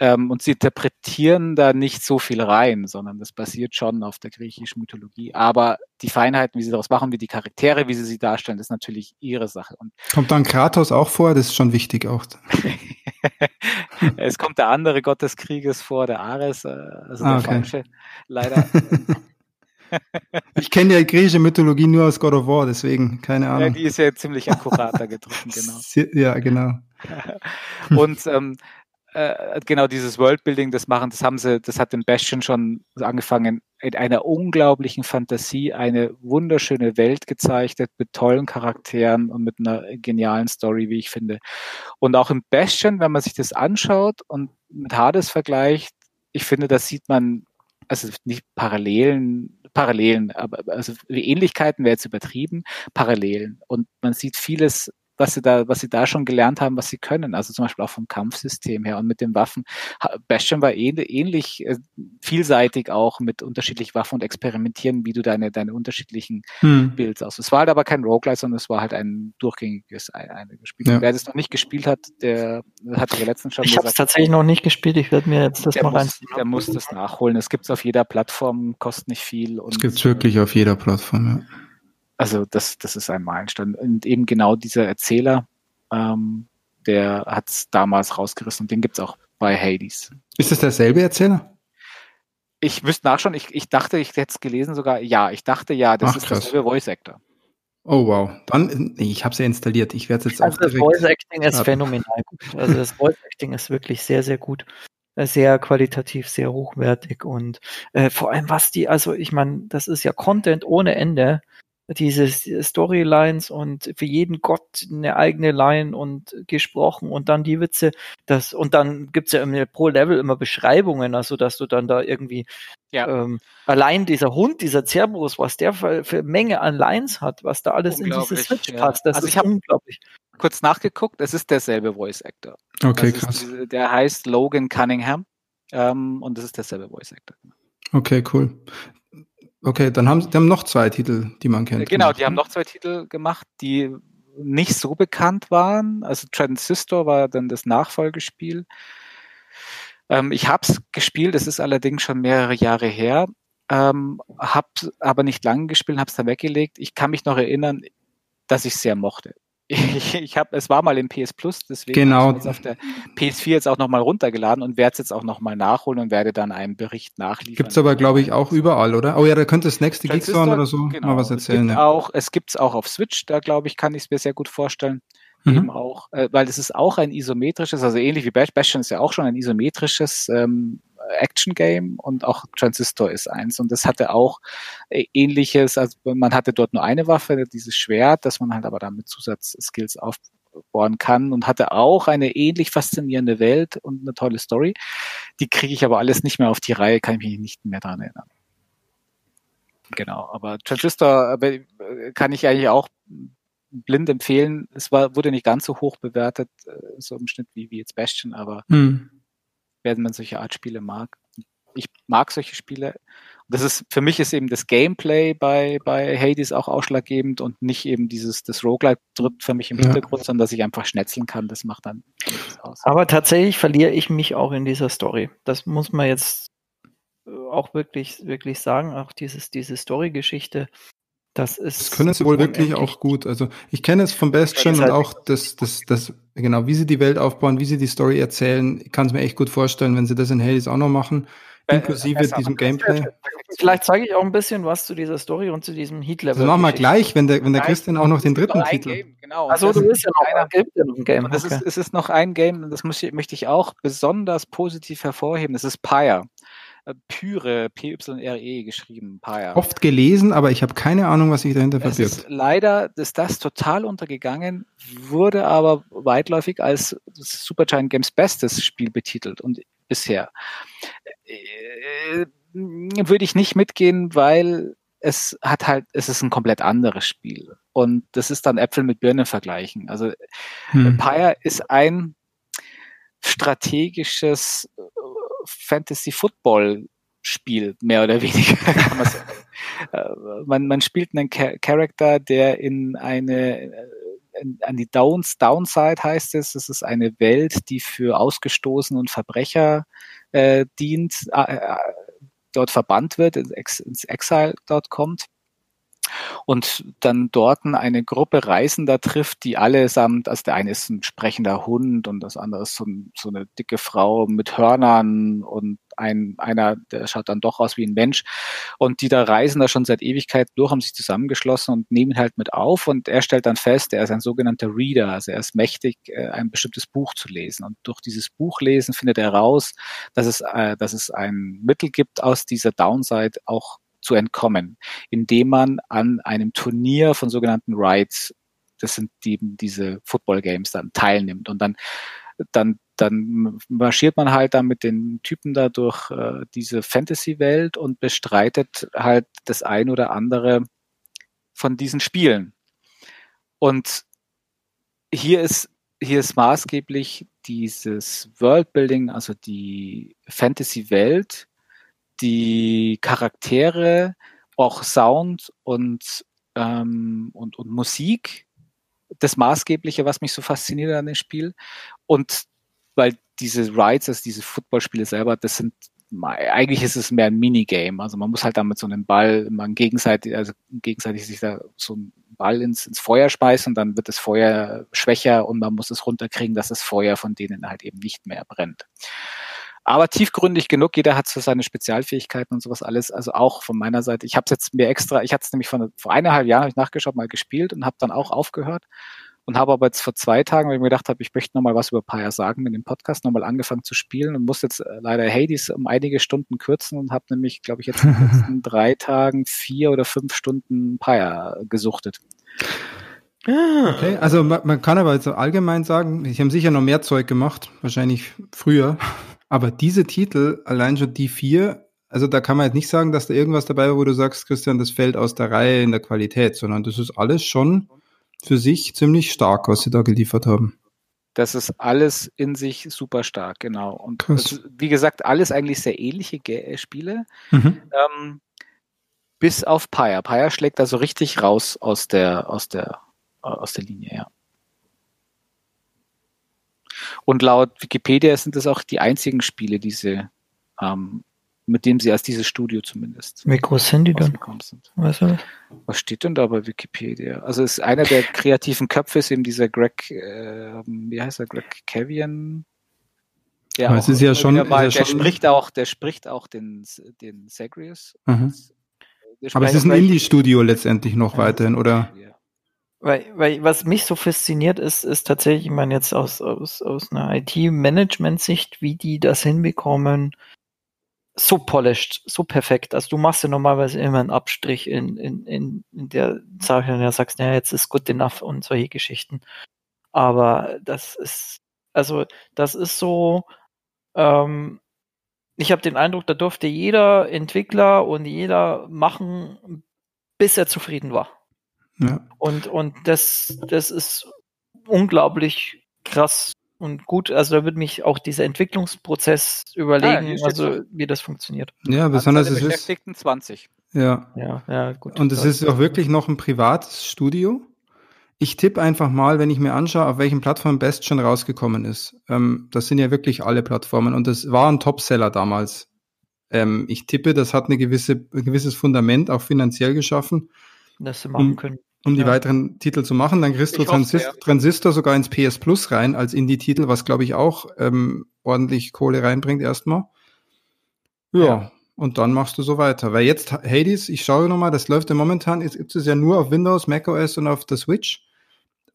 Ähm, und sie interpretieren da nicht so viel rein, sondern das basiert schon auf der griechischen Mythologie. Aber die Feinheiten, wie sie daraus machen, wie die Charaktere, wie sie sie darstellen, ist natürlich ihre Sache. Und kommt dann Kratos auch vor? Das ist schon wichtig auch. es kommt der andere Gott des Krieges vor, der Ares, äh, also ah, der okay. falsche, leider. Ich kenne ja griechische Mythologie nur aus God of War, deswegen keine Ahnung. Ja, die ist ja ziemlich akkurater gedruckt, genau. Ja, genau. Und ähm, äh, genau dieses Worldbuilding, das machen, das haben sie, das hat den Bastion schon angefangen, in einer unglaublichen Fantasie eine wunderschöne Welt gezeichnet mit tollen Charakteren und mit einer genialen Story, wie ich finde. Und auch im Bastion, wenn man sich das anschaut und mit Hades vergleicht, ich finde, da sieht man also nicht Parallelen, Parallelen, aber also Ähnlichkeiten wäre jetzt übertrieben, Parallelen. Und man sieht vieles was sie da, was sie da schon gelernt haben, was sie können. Also zum Beispiel auch vom Kampfsystem her und mit den Waffen. Bastion war ähnlich äh, vielseitig auch mit unterschiedlichen Waffen und experimentieren, wie du deine, deine unterschiedlichen hm. Builds aus. Es war halt aber kein Roguelite, sondern es war halt ein durchgängiges eine Spiel. Ja. Wer das noch nicht gespielt hat, der hat ja letztens schon ich gesagt. Ich habe es tatsächlich noch nicht gespielt. Ich werde mir jetzt das mal rein. Der muss das nachholen. Es gibt es auf jeder Plattform, kostet nicht viel. Es gibt es wirklich auf jeder Plattform, ja. Also das, das ist ein Meilenstein. Und eben genau dieser Erzähler, ähm, der hat es damals rausgerissen und den gibt es auch bei Hades. Ist es derselbe Erzähler? Ich müsste nachschauen, ich, ich dachte, ich hätte es gelesen sogar, ja, ich dachte ja, das Ach, ist krass. derselbe Voice Actor. Oh wow, dann, ich habe es ja installiert, ich werde es jetzt also auch direkt... Das Voice Acting ist phänomenal gut, also das Voice Acting ist wirklich sehr, sehr gut äh, sehr qualitativ, sehr hochwertig und äh, vor allem was die, also ich meine, das ist ja Content ohne Ende diese Storylines und für jeden Gott eine eigene Line und gesprochen und dann die Witze, das und dann gibt's ja pro Level immer Beschreibungen, also dass du dann da irgendwie ja. ähm, allein dieser Hund, dieser Cerberus, was der für, für Menge an Lines hat, was da alles in diese Switch ja. passt, das also ist unglaublich. Kurz nachgeguckt, es ist derselbe Voice Actor. Okay, das krass. Ist, der heißt Logan Cunningham ähm, und das ist derselbe Voice Actor. Okay, cool. Okay, dann haben die haben noch zwei Titel, die man kennt. Genau, gemacht, die haben ne? noch zwei Titel gemacht, die nicht so bekannt waren. Also Transistor war dann das Nachfolgespiel. Ähm, ich habe es gespielt, es ist allerdings schon mehrere Jahre her. Ähm, habe aber nicht lange gespielt, habe es dann weggelegt. Ich kann mich noch erinnern, dass ich es sehr mochte. Ich, ich habe, es war mal im PS Plus, deswegen genau. habe ich es auf der PS4 jetzt auch nochmal runtergeladen und werde es jetzt auch nochmal nachholen und werde dann einen Bericht nachliefern. Gibt's aber, glaube ich, auch überall, oder? Oh ja, da könnte das nächste Geekzone oder so genau. mal was erzählen. Es gibt ja. auch, es gibt's auch auf Switch, da glaube ich, kann ich es mir sehr gut vorstellen. Mhm. Eben auch, äh, weil es ist auch ein isometrisches, also ähnlich wie Bastion ist ja auch schon ein isometrisches ähm, Action-Game und auch Transistor ist eins. Und das hatte auch äh, ähnliches, also man hatte dort nur eine Waffe, dieses Schwert, dass man halt aber damit Zusatzskills aufbauen kann und hatte auch eine ähnlich faszinierende Welt und eine tolle Story. Die kriege ich aber alles nicht mehr auf die Reihe, kann ich mich nicht mehr daran erinnern. Genau, aber Transistor äh, kann ich eigentlich auch blind empfehlen. Es war, wurde nicht ganz so hoch bewertet, äh, so im Schnitt wie, wie jetzt Bastion, aber hm wenn man solche Art Spiele mag. Ich mag solche Spiele. Das ist, für mich ist eben das Gameplay bei, bei Hades auch ausschlaggebend und nicht eben dieses, das Roguelike tritt für mich im ja. Hintergrund, sondern dass ich einfach schnetzeln kann. Das macht dann aus. Aber tatsächlich verliere ich mich auch in dieser Story. Das muss man jetzt auch wirklich, wirklich sagen. Auch dieses, diese Story-Geschichte Das ist. Das können sie wohl wirklich auch gut. Also ich kenne es von Bastion und halt auch das, das, das, genau, wie sie die Welt aufbauen, wie sie die Story erzählen. Ich kann es mir echt gut vorstellen, wenn sie das in Hades auch noch machen, äh, inklusive äh, diesem Gameplay. Vielleicht zeige ich auch ein bisschen was zu dieser Story und zu diesem Heat-Level. Also machen wir gleich, wenn der, wenn der Christian auch noch den dritten Titel. Game, genau. Also du willst ja noch ein, gibt ja noch ein Game. Das okay. ist, es ist noch ein Game, das muss, möchte ich auch besonders positiv hervorheben. Das ist Pyre. Äh, Pyre, P-Y-R-E geschrieben, Pyre. Oft gelesen, aber ich habe keine Ahnung, was sich dahinter verbirgt. Ist leider ist das total untergegangen, wurde aber weitläufig als Supergiant Games bestes Spiel betitelt und bisher. Äh, würde ich nicht mitgehen, weil es hat halt, es ist ein komplett anderes Spiel. Und das ist dann Äpfel mit Birnen vergleichen. Also hm. Pyre ist ein strategisches Fantasy-Football-Spiel, mehr oder weniger. Äh, man, man spielt einen Charakter, der in eine äh, an die Downs, Downside heißt es, es ist eine Welt, die für Ausgestoßene und Verbrecher äh, dient, äh, äh dort verbannt wird, ins Exile dort kommt und dann dort eine Gruppe Reisender trifft, die allesamt, also der eine ist ein sprechender Hund und das andere ist so, ein, so eine dicke Frau mit Hörnern und ein, einer, der schaut dann doch aus wie ein Mensch. Und die da reisen da schon seit Ewigkeit durch, haben sich zusammengeschlossen und nehmen halt mit auf. Und er stellt dann fest, er ist ein sogenannter Reader, also er ist mächtig, äh, ein bestimmtes Buch zu lesen. Und durch dieses Buchlesen findet er raus, dass es, äh, dass es ein Mittel gibt, aus dieser Downside auch zu entkommen, indem man an einem Turnier von sogenannten Rides, das sind die, diese Football Games, dann teilnimmt und dann dann dann marschiert man halt da mit den Typen da durch äh, diese Fantasy-Welt und bestreitet halt das ein oder andere von diesen Spielen. Und hier ist, hier ist maßgeblich dieses Worldbuilding, also die Fantasy-Welt, die Charaktere, auch Sound und, ähm, und, und Musik das Maßgebliche, was mich so fasziniert an dem Spiel. Und weil diese Rides, also diese Footballspiele selber, das sind eigentlich ist es mehr ein Minigame. Also man muss halt damit so einen Ball, man gegenseitig, also gegenseitig sich da so einen Ball ins, ins Feuer speisen, dann wird das Feuer schwächer und man muss es runterkriegen, dass das Feuer von denen halt eben nicht mehr brennt. Aber tiefgründig genug, jeder hat so seine Spezialfähigkeiten und sowas alles. Also auch von meiner Seite. Ich habe es jetzt mir extra, ich hatte es nämlich von, vor eineinhalb Jahren, habe ich nachgeschaut, mal gespielt und habe dann auch aufgehört und habe aber jetzt vor zwei Tagen, weil ich mir gedacht habe, ich möchte nochmal was über Pyre sagen, mit dem Podcast nochmal angefangen zu spielen und muss jetzt äh, leider Hades um einige Stunden kürzen und habe nämlich, glaube ich, jetzt in den letzten drei Tagen vier oder fünf Stunden Pyre gesuchtet. Ah. Okay, also man, man kann aber jetzt allgemein sagen, ich habe sicher noch mehr Zeug gemacht, wahrscheinlich früher, aber diese Titel, allein schon die vier, also da kann man jetzt nicht sagen, dass da irgendwas dabei war, wo du sagst, Christian, das fällt aus der Reihe in der Qualität, sondern das ist alles schon für sich ziemlich stark, was sie da geliefert haben. Das ist alles in sich super stark, genau. Und das, wie gesagt, alles eigentlich sehr ähnliche G Spiele. Mhm. Ähm, bis auf Pyre. Pyre schlägt also richtig raus aus der, aus der, aus der Linie, ja. Und laut Wikipedia sind das auch die einzigen Spiele, die sie ähm, mit dem sie als dieses Studio zumindest. Wie groß sind die dann? Sind. Weißt du? Was steht denn da bei Wikipedia? Also ist einer der kreativen Köpfe ist eben dieser Greg, äh, wie heißt er, Greg Cavian? Der Aber es ist ja schon, mal, ist ja der schon spricht auch, der spricht auch den, den Zagreus. Mhm. Aber es ist ein Indie-Studio letztendlich noch ja, weiterhin, oder? Ja. Weil, weil was mich so fasziniert ist, ist tatsächlich, ich meine jetzt aus, aus, aus einer IT-Management-Sicht, wie die das hinbekommen, so polished, so perfekt. Also du machst ja normalerweise immer einen Abstrich in, in, in, in der Sache und ja sagst, ja, jetzt ist good enough und solche Geschichten. Aber das ist, also das ist so, ähm, ich habe den Eindruck, da durfte jeder Entwickler und jeder machen, bis er zufrieden war. Ja. Und, und das, das ist unglaublich krass und gut, also da würde mich auch dieser Entwicklungsprozess überlegen, ah, also wie das funktioniert. Ja, besonders es Beschäftigten ist 20. Ja. Ja, ja, gut. Und es ist auch wirklich noch ein privates Studio. Ich tippe einfach mal, wenn ich mir anschaue, auf welchen Plattformen Best schon rausgekommen ist. Ähm, das sind ja wirklich alle Plattformen und das war ein Topseller damals. Ähm, ich tippe, das hat eine gewisse, ein gewisses Fundament auch finanziell geschaffen. das sie machen können. Um die ja. weiteren Titel zu machen, dann kriegst du Transist ja. Transistor sogar ins PS Plus rein als Indie-Titel, was glaube ich auch ähm, ordentlich Kohle reinbringt erstmal. Ja, ja, und dann machst du so weiter. Weil jetzt Hades, ich schaue nochmal, das läuft ja momentan, jetzt gibt es ja nur auf Windows, macOS und auf der Switch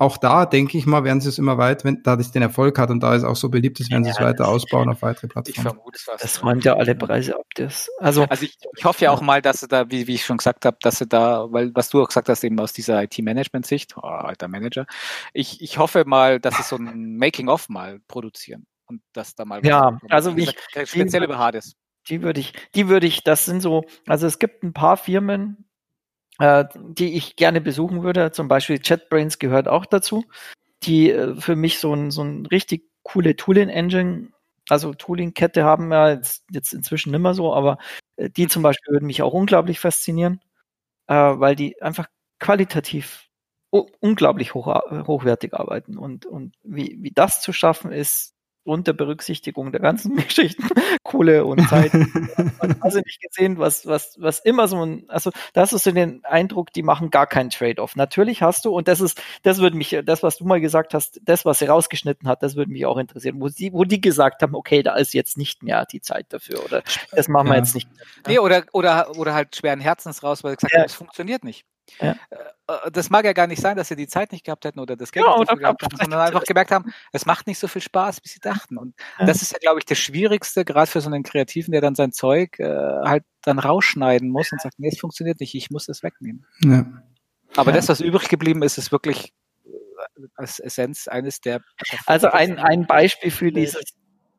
auch da denke ich mal, werden sie es immer weit, wenn da das den Erfolg hat und da es auch so beliebt ist, werden ja, sie es weiter ausbauen auf weitere Plattformen. Ich vermute es Das räumt ja alle Preise ab. Das. Also, also ich, ich hoffe ja auch mal, dass sie da, wie, wie ich schon gesagt habe, dass sie da, weil was du auch gesagt hast, eben aus dieser IT-Management-Sicht, oh, alter Manager, ich, ich hoffe mal, dass sie so ein Making-of mal produzieren und das da mal ja, also wie ich, speziell über Hades. Die würde ich, die würde ich, das sind so, also es gibt ein paar Firmen, äh, die ich gerne besuchen würde. Zum Beispiel JetBrains gehört auch dazu, die äh, für mich so ein, so ein richtig coole Tooling-Engine, also Tooling-Kette haben wir jetzt, jetzt inzwischen nicht mehr so, aber äh, die zum Beispiel würden mich auch unglaublich faszinieren, äh, weil die einfach qualitativ unglaublich hoch, hochwertig arbeiten. Und, und wie, wie das zu schaffen ist, unter Berücksichtigung der ganzen Geschichten, Kohle und Zeit. also nicht gesehen, was, was, was immer so ein, also das ist so den Eindruck, die machen gar keinen Trade-off. Natürlich hast du, und das ist, das würde mich, das, was du mal gesagt hast, das, was sie rausgeschnitten hat, das würde mich auch interessieren, wo sie, wo die gesagt haben, okay, da ist jetzt nicht mehr die Zeit dafür, oder das machen wir jetzt nicht. Nee, oder, oder, oder halt schweren Herzens raus, weil sie gesagt ja. haben, es funktioniert nicht. Ja. Äh, äh, das mag ja gar nicht sein, dass sie die Zeit nicht gehabt hätten oder das Geld ja, nicht gehabt hätten, sondern einfach gemerkt haben, es macht nicht so viel Spaß, wie sie dachten. Und ja. das ist ja, glaube ich, das Schwierigste, gerade für so einen Kreativen, der dann sein Zeug äh, halt dann rausschneiden muss und sagt, nee, es funktioniert nicht, ich muss es wegnehmen. Ja. Aber das, was übrig geblieben ist, ist wirklich äh, als Essenz eines der. Also ein, ein Beispiel für dieses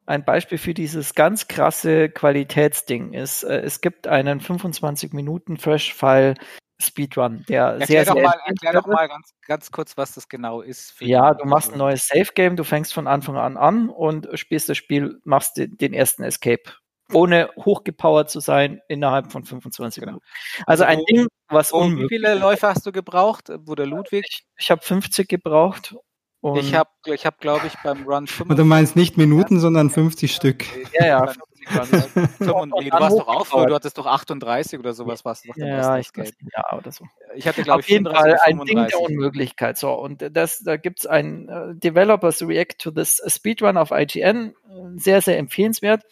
ein Beispiel für dieses ganz krasse Qualitätsding ist, äh, es gibt einen 25 Minuten Fresh-File Speedrun, der erklär sehr, doch sehr mal, Erklär doch mal ganz, ganz kurz, was das genau ist. ja, du machst ein neues Safe-Game, du fängst von Anfang an an und spielst das Spiel, machst den ersten Escape ohne hochgepowert zu sein innerhalb von 25 genau. Minuten. Also, also ein Ding, was unmöglich Wie viele Läufe hast du gebraucht, wo der Ludwig? Ich, ich habe 50 gebraucht und ich habe, ich hab, glaube ich, beim Run 55. Du meinst nicht Minuten, sondern 50 Stück. Ja, ja. 50 nee, du warst doch auch du hattest doch 38 oder sowas, warst du doch ja, ich weiß, ja, oder so. Ich hatte, glaube ich, Auf jeden Fall ein Ding der Unmöglichkeit. So, und das, da gibt's ein uh, Developers React to this Speedrun auf IGN, sehr, sehr empfehlenswert.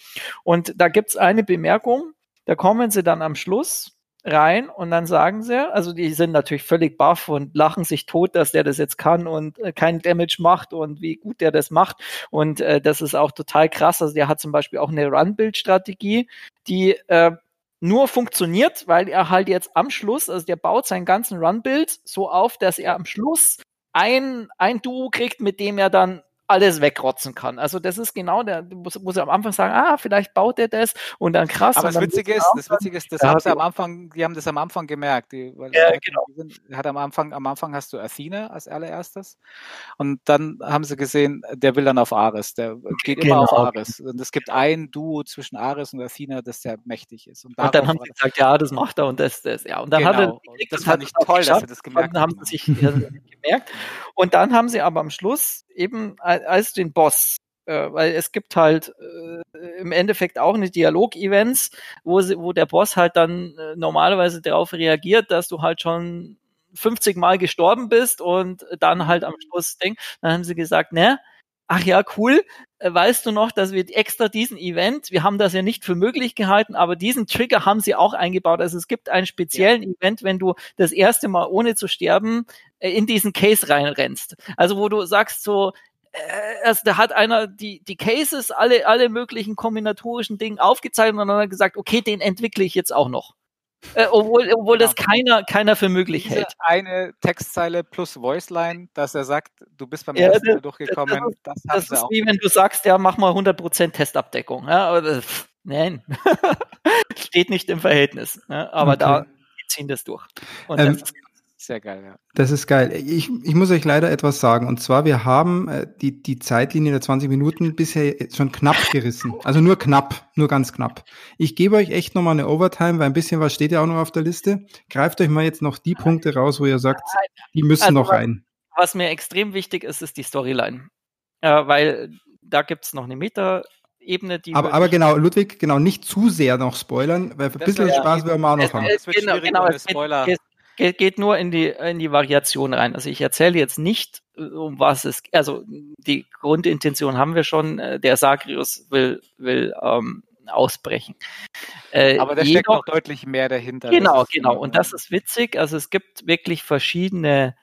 Und da gibt's eine Bemerkung, da kommen sie dann am Schluss rein und dann sagen sie, also die sind natürlich völlig baff und lachen sich tot, dass der das jetzt kann und äh, keinen Damage macht und wie gut der das macht. Und äh, das ist auch total krass. Also der hat zum Beispiel auch eine Run-Build-Strategie, die äh, nur funktioniert, weil er halt jetzt am Schluss, also der baut seinen ganzen Run-Build so auf, dass er am Schluss ein, ein Duo kriegt, mit dem er dann alles wegrotzen kann. Also das ist genau der, muss, muss er am Anfang sagen, ah, vielleicht baut er das und dann krass. Aber das Witzige ist, das Witzige ist, das haben sie am Anfang, die haben das am Anfang gemerkt. Die, weil ja, genau. Sind, hat am Anfang, am Anfang hast du Athena als allererstes und dann haben sie gesehen, der will dann auf Ares, der geht genau. immer auf Ares. Und es gibt ein Duo zwischen Ares und Athena, das sehr mächtig ist. Und, und dann haben sie gesagt, ja, das macht er und das, das, ja. Und dann genau. hat er, genau. das, das fand ich toll, dass sie das gemerkt haben. haben sie sich gemerkt. Und dann haben sie aber am Schluss eben als den Boss äh, weil es gibt halt äh, im Endeffekt auch eine Dialog-Events, wo, wo der Boss halt dann äh, normalerweise darauf reagiert, dass du halt schon 50 Mal gestorben bist und dann halt am Schluss denkst, dann haben sie gesagt, ne, ach ja, cool, äh, weißt du noch, dass wir extra diesen Event, wir haben das ja nicht für möglich gehalten, aber diesen Trigger haben sie auch eingebaut. Also es gibt einen speziellen ja. Event, wenn du das erste Mal ohne zu sterben in diesen Case reinrennst. Also wo du sagst so, äh, also da hat einer die, die Cases, alle, alle möglichen kombinatorischen Dinge aufgezeigt und dann hat er gesagt, okay, den entwickle ich jetzt auch noch. Äh, obwohl obwohl das genau. keiner, keiner für möglich Diese hält. Eine Textzeile plus Voiceline, dass er sagt, du bist beim ja, ersten Mal durchgekommen. Das, das, das ist wie wenn du sagst, ja, mach mal 100% Testabdeckung. Ja, aber, pff, nein, steht nicht im Verhältnis. Ja, aber okay. da ziehen das durch. Und ähm, das ist sehr geil, ja. Das ist geil. Ich, ich muss euch leider etwas sagen. Und zwar, wir haben äh, die, die Zeitlinie der 20 Minuten bisher schon knapp gerissen. Also nur knapp, nur ganz knapp. Ich gebe euch echt nochmal eine Overtime, weil ein bisschen was steht ja auch noch auf der Liste. Greift euch mal jetzt noch die Punkte raus, wo ihr sagt, die müssen also, noch rein. Was mir extrem wichtig ist, ist die Storyline. Äh, weil da gibt's noch eine Meta- Ebene, die. Aber, aber genau, Ludwig, genau, nicht zu sehr noch spoilern, weil ein bisschen Spaß werden wir auch noch haben. Genau, genau, es, geht, geht nur in die, in die Variation rein. Also ich erzähle jetzt nicht, äh, um was es, also die Grundintention haben wir schon, äh, der Sagrius will, will ähm, ausbrechen. Äh, Aber da steckt noch deutlich mehr dahinter. Genau, genau. Und das ist witzig. Also es gibt wirklich verschiedene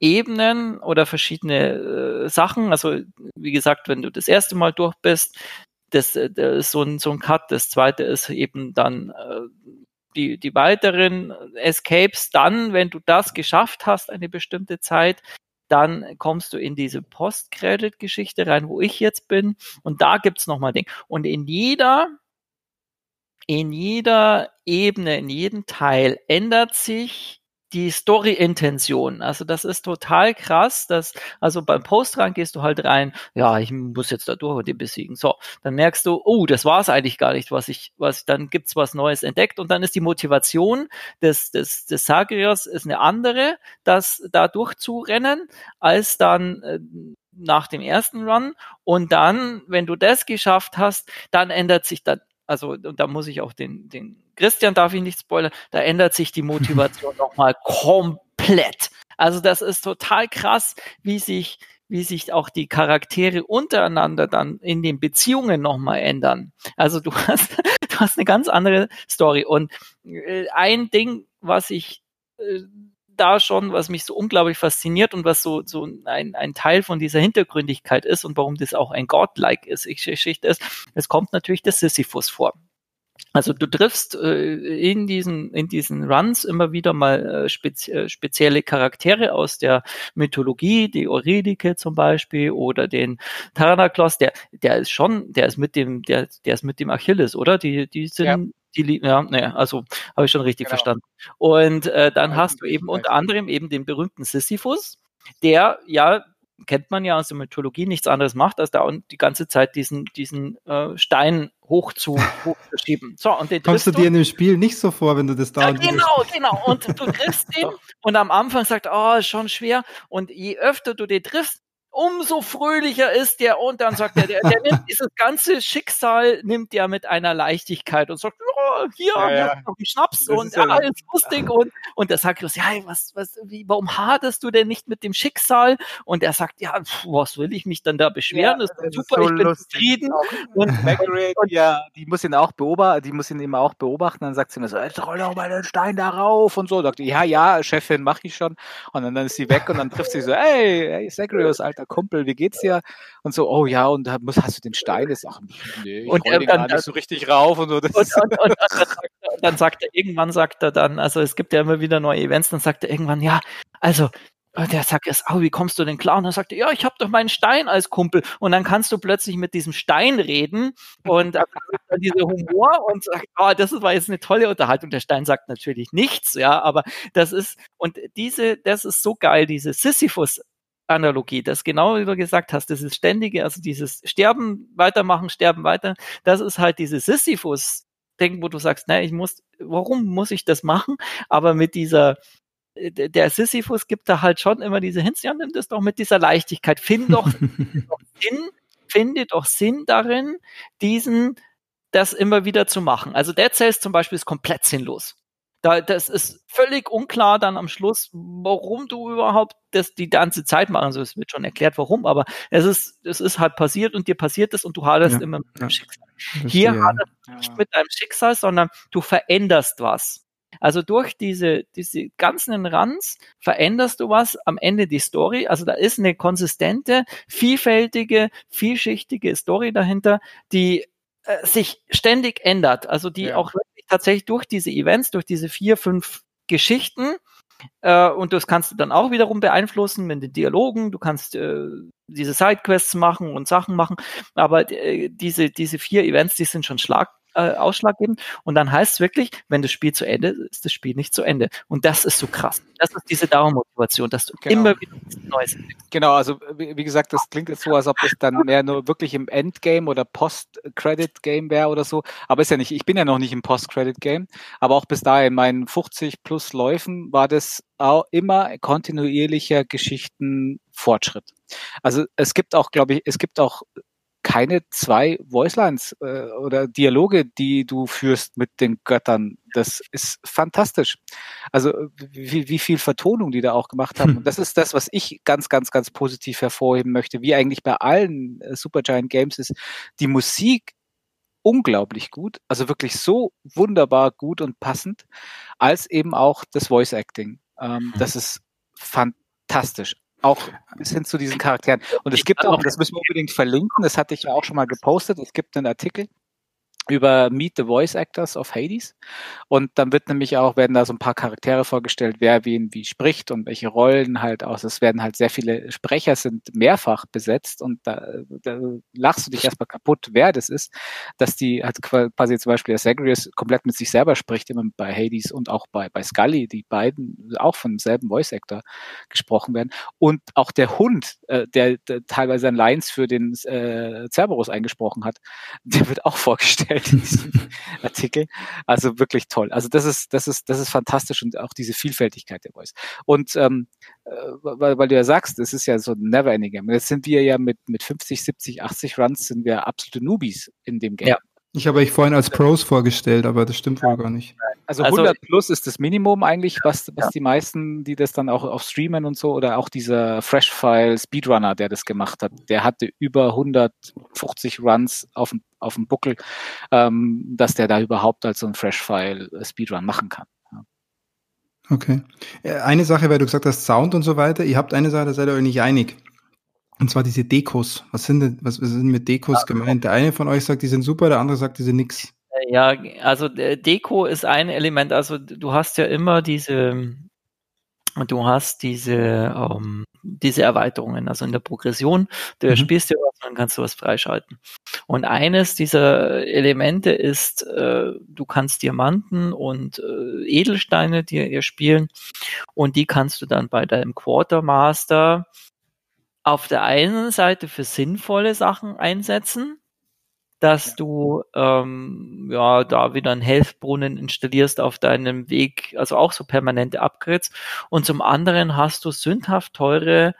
Ebenen oder verschiedene äh, Sachen. Also wie gesagt, wenn du das erste Mal durch bist, das, das ist so ein, so ein Cut. Das zweite ist eben dann äh, die, die weiteren Escapes. Dann, wenn du das geschafft hast, eine bestimmte Zeit, dann kommst du in diese Post-Credit-Geschichte rein, wo ich jetzt bin. Und da gibt's nochmal Ding. Und in jeder, in jeder Ebene, in jedem Teil ändert sich die Story-Intention. Also das ist total krass, dass, also beim Postrang gehst du halt rein, ja, ich muss jetzt da durch und den besiegen. So, dann merkst du, oh, das war es eigentlich gar nicht, was ich, was, dann gibt's was Neues entdeckt und dann ist die Motivation des, des, des Sagriers ist eine andere, das da durchzurennen, als dann äh, nach dem ersten Run. Und dann, wenn du das geschafft hast, dann ändert sich dann also und da muss ich auch den, den Christian darf ich nicht spoilern, da ändert sich die Motivation nochmal komplett. Also das ist total krass, wie sich, wie sich auch die Charaktere untereinander dann in den Beziehungen nochmal ändern. Also du hast, du hast eine ganz andere Story. Und äh, ein Ding, was ich äh, da schon, was mich so unglaublich fasziniert und was so, so ein, ein Teil von dieser Hintergründigkeit ist und warum das auch ein Godlike ist, Geschichte ist, es kommt natürlich der Sisyphus vor. Also du triffst äh, in diesen in diesen Runs immer wieder mal äh, spezi äh, spezielle Charaktere aus der Mythologie, die Eurydike zum Beispiel oder den Thanatos, der der ist schon, der ist mit dem der der ist mit dem Achilles, oder? Die die sind ja. Die ja, ne, also habe ich schon richtig genau. verstanden. Und äh, dann hast du eben unter anderem eben den berühmten Sisyphus, der ja kennt man ja aus der Mythologie nichts anderes macht, als da die ganze Zeit diesen, diesen äh, Stein hoch zu, hochzuschieben. So, und den Kommst du dir in dem Spiel nicht so vor, wenn du das da ja, Genau, genau. Und du triffst ihn und am Anfang sagt, oh, ist schon schwer. Und je öfter du den triffst, umso fröhlicher ist der und dann sagt er, der, der nimmt dieses ganze Schicksal, nimmt er mit einer Leichtigkeit und sagt, oh, hier, ja, ja. noch einen Schnaps das und ja, ja ist lustig und, und der sagt, ja, was, was, wie, warum hadest du denn nicht mit dem Schicksal? Und er sagt, ja, pf, was will ich mich dann da beschweren? Ja, das ist super, ist so ich bin lustig. zufrieden. Und, Margaret, ja, die muss ihn auch beobachten, die muss ihn immer auch beobachten, dann sagt sie mir so, jetzt roll doch mal den Stein darauf und so. Sagt, ja, ja, Chefin, mach ich schon. Und dann, dann ist sie weg und dann trifft sie so, hey, hey, Zagreus, Alter, alter Kumpel, wie geht's dir? Und so, oh ja, und hast du den Stein? Das ach, nee, ich und den dann, gar nicht so richtig rauf und so. Und, und, und, dann sagt er, irgendwann sagt er dann, also es gibt ja immer wieder neue Events, dann sagt er irgendwann, ja, also und der sagt erst, oh, wie kommst du denn klar? Und dann sagt er, ja, ich habe doch meinen Stein als Kumpel. Und dann kannst du plötzlich mit diesem Stein reden und dann dieser Humor und sagt, oh, das war jetzt eine tolle Unterhaltung. Der Stein sagt natürlich nichts, ja, aber das ist, und diese, das ist so geil, diese Sisyphus Analogie, das genau wie du gesagt hast, das ist ständige, also dieses Sterben, weitermachen, sterben, weiter, das ist halt dieses Sisyphus Denken, wo du sagst, na, ich muss, warum muss ich das machen? Aber mit dieser, der Sisyphus gibt da halt schon immer diese Hints, ja, nimm das doch mit dieser Leichtigkeit, find doch Sinn, finde doch Sinn darin, diesen, das immer wieder zu machen. Also Dead Cells zum Beispiel ist komplett sinnlos. Da, das ist völlig unklar dann am Schluss, warum du überhaupt das die ganze Zeit machst. Also es wird schon erklärt, warum, aber es ist, es ist halt passiert und dir passiert es und du haderst ja, immer mit ja. dem Schicksal. Hier haderst du nicht mit deinem Schicksal, sondern du veränderst was. Also durch diese, diese ganzen Runs veränderst du was am Ende die Story. Also da ist eine konsistente, vielfältige, vielschichtige Story dahinter, die äh, sich ständig ändert. Also die ja. auch tatsächlich durch diese Events, durch diese vier, fünf Geschichten, äh, und das kannst du dann auch wiederum beeinflussen mit den Dialogen. Du kannst äh, diese Sidequests machen und Sachen machen. Aber äh, diese, diese vier Events, die sind schon schlag, äh, ausschlaggebend. Und dann heißt es wirklich, wenn das Spiel zu Ende ist, ist das Spiel nicht zu Ende. Und das ist so krass. Das ist diese Dauermotivation, dass du genau. immer wieder Neues entdeckst. Genau, also wie, gesagt, das klingt jetzt so, als ob es dann mehr nur wirklich im Endgame oder Post-Credit-Game wäre oder so. Aber ist ja nicht, ich bin ja noch nicht im Post-Credit-Game. Aber auch bis dahin, in meinen 50 plus Läufen war das auch immer kontinuierlicher Geschichtenfortschritt. Also es gibt auch, glaube ich, es gibt auch keine zwei Voicelines äh, oder Dialoge, die du führst mit den Göttern. Das ist fantastisch. Also wie, wie viel Vertonung die da auch gemacht haben. Und das ist das, was ich ganz, ganz, ganz positiv hervorheben möchte. Wie eigentlich bei allen äh, Supergiant Games ist, die Musik unglaublich gut, also wirklich so wunderbar gut und passend, als eben auch das Voice Acting. Ähm, mhm. Das ist fantastisch auch bis hin zu diesen Charakteren. Und es gibt auch, das müssen wir unbedingt verlinken, das hatte ich ja auch schon mal gepostet, es gibt einen Artikel, über Meet the Voice Actors of Hades. Und dann wird nämlich auch, werden da so ein paar Charaktere vorgestellt, wer wen wie spricht und welche Rollen halt aus. Es werden halt sehr viele Sprecher sind mehrfach besetzt und da, da lachst du dich erstmal kaputt, wer das ist, dass die halt quasi zum Beispiel der Zagreus komplett mit sich selber spricht, immer bei Hades und auch bei, bei Scully, die beiden auch von demselben Voice Actor gesprochen werden. Und auch der Hund, äh, der, der teilweise ein Lines für den äh, Cerberus eingesprochen hat, der wird auch vorgestellt in diesem Artikel. Also wirklich toll. Also das ist, das ist, das ist fantastisch und auch diese Vielfältigkeit der Voice. Und ähm, äh, weil, weil du ja sagst, es ist ja so ein Never-Ending Game. Jetzt sind wir ja mit, mit 50, 70, 80 Runs sind wir absolute Newbies in dem Game. Ja. Ich habe euch vorhin als Pros vorgestellt, aber das stimmt wohl gar nicht. Also 100 also, plus ist das Minimum eigentlich, was, was ja. die meisten, die das dann auch auf streamen und so, oder auch dieser Freshfile Speedrunner, der das gemacht hat, der hatte über 150 Runs auf dem, auf dem Buckel, ähm, dass der da überhaupt als so ein Freshfile Speedrun machen kann. Okay. Äh, eine Sache, weil du gesagt hast, Sound und so weiter, ihr habt eine Sache, da seid ihr euch nicht einig. Und zwar diese Dekos. Was sind denn, was, was sind mit Dekos ja. gemeint? Der eine von euch sagt, die sind super, der andere sagt, die sind nix. Äh, ja, also äh, Deko ist ein Element. Also du hast ja immer diese, du hast diese, ähm, diese Erweiterungen, also in der Progression, du mhm. spielst ja was, dann kannst du was freischalten. Und eines dieser Elemente ist, äh, du kannst Diamanten und äh, Edelsteine dir erspielen und die kannst du dann bei deinem Quartermaster auf der einen Seite für sinnvolle Sachen einsetzen, dass du ähm, ja da wieder einen Health-Brunnen installierst auf deinem Weg, also auch so permanente Upgrades. Und zum anderen hast du sündhaft teure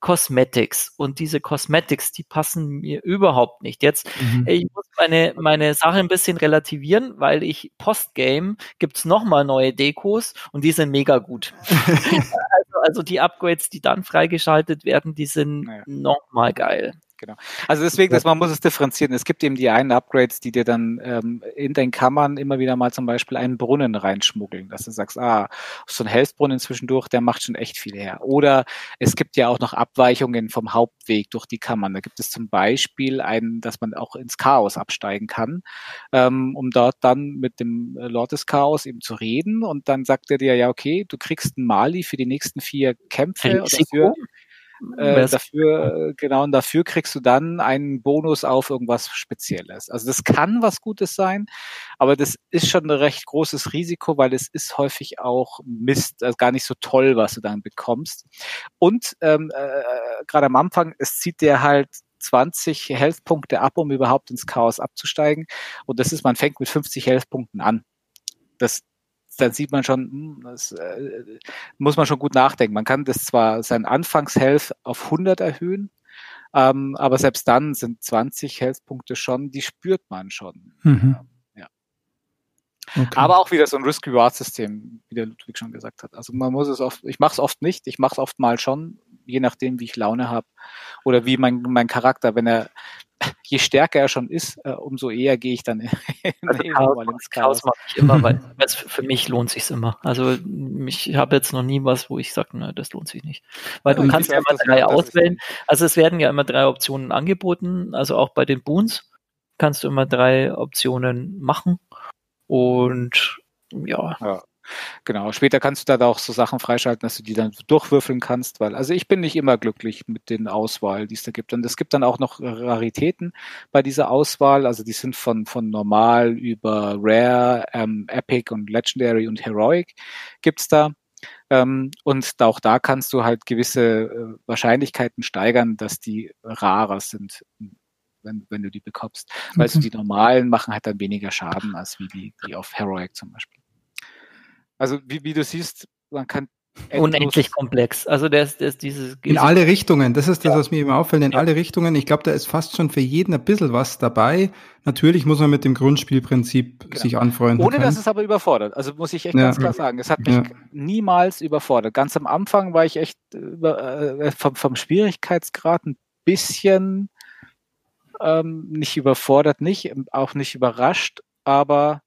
Cosmetics und diese Cosmetics, die passen mir überhaupt nicht. Jetzt, mhm. ich muss meine, meine Sache ein bisschen relativieren, weil ich Postgame gibt's nochmal neue Dekos und die sind mega gut. also, die Upgrades, die dann freigeschaltet werden, die sind naja. nochmal geil. Genau. Also deswegen, dass man muss es differenzieren. Es gibt eben die einen Upgrades, die dir dann ähm, in den Kammern immer wieder mal zum Beispiel einen Brunnen reinschmuggeln, dass du sagst, ah, so ein Healthbrunnen zwischendurch, der macht schon echt viel her. Oder es gibt ja auch noch Abweichungen vom Hauptweg durch die Kammern. Da gibt es zum Beispiel einen, dass man auch ins Chaos absteigen kann, ähm, um dort dann mit dem Lord des Chaos eben zu reden. Und dann sagt er dir, ja, okay, du kriegst einen Mali für die nächsten vier Kämpfe. Risiko. Oder für, äh, dafür, genau, und dafür kriegst du dann einen Bonus auf irgendwas Spezielles. Also das kann was Gutes sein, aber das ist schon ein recht großes Risiko, weil es ist häufig auch Mist, also gar nicht so toll, was du dann bekommst. Und ähm, äh, gerade am Anfang, es zieht dir halt 20 Health-Punkte ab, um überhaupt ins Chaos abzusteigen. Und das ist, man fängt mit 50 Health-Punkten an. Das dann sieht man schon, hm, das äh, muss man schon gut nachdenken. Man kann das zwar sein Anfangshealth auf 100 erhöhen, ähm, aber selbst dann sind 20 Health-Punkte schon, die spürt man schon. Mhm. Ja. Okay. Aber auch wieder so ein Risk-Reward-System, wie der Ludwig schon gesagt hat. Also man muss es oft, ich mache es oft nicht, ich mache es oft mal schon, je nachdem, wie ich Laune habe oder wie mein, mein Charakter, wenn er, je stärker er schon ist, äh, umso eher gehe ich dann in, also Chaos, mal ins Chaos. Chaos mache ich immer, weil für mich lohnt sich immer. Also ich habe jetzt noch nie was, wo ich sage, ne, das lohnt sich nicht. Weil du kannst ja immer drei auswählen. Also es werden ja immer drei Optionen angeboten. Also auch bei den Boons kannst du immer drei Optionen machen. Und ja. ja. Genau, später kannst du da auch so Sachen freischalten, dass du die dann durchwürfeln kannst, weil, also ich bin nicht immer glücklich mit den Auswahl, die es da gibt. Und es gibt dann auch noch Raritäten bei dieser Auswahl, also die sind von, von normal über Rare, ähm, Epic und Legendary und Heroic gibt's da. Ähm, und auch da kannst du halt gewisse äh, Wahrscheinlichkeiten steigern, dass die rarer sind, wenn, wenn du die bekommst. Okay. Weil so die normalen machen halt dann weniger Schaden als wie die, die auf Heroic zum Beispiel. Also wie, wie du siehst, man kann unendlich komplex. Also der ist, der ist dieses in alle Richtungen. Das ist das, ja. was mir immer auffällt. In ja. alle Richtungen. Ich glaube, da ist fast schon für jeden ein bisschen was dabei. Natürlich muss man mit dem Grundspielprinzip genau. sich anfreunden. Ohne können. dass es aber überfordert. Also muss ich echt ja. ganz klar sagen, es hat mich niemals überfordert. Ganz am Anfang war ich echt über, äh, vom, vom Schwierigkeitsgrad ein bisschen ähm, nicht überfordert, nicht, auch nicht überrascht, aber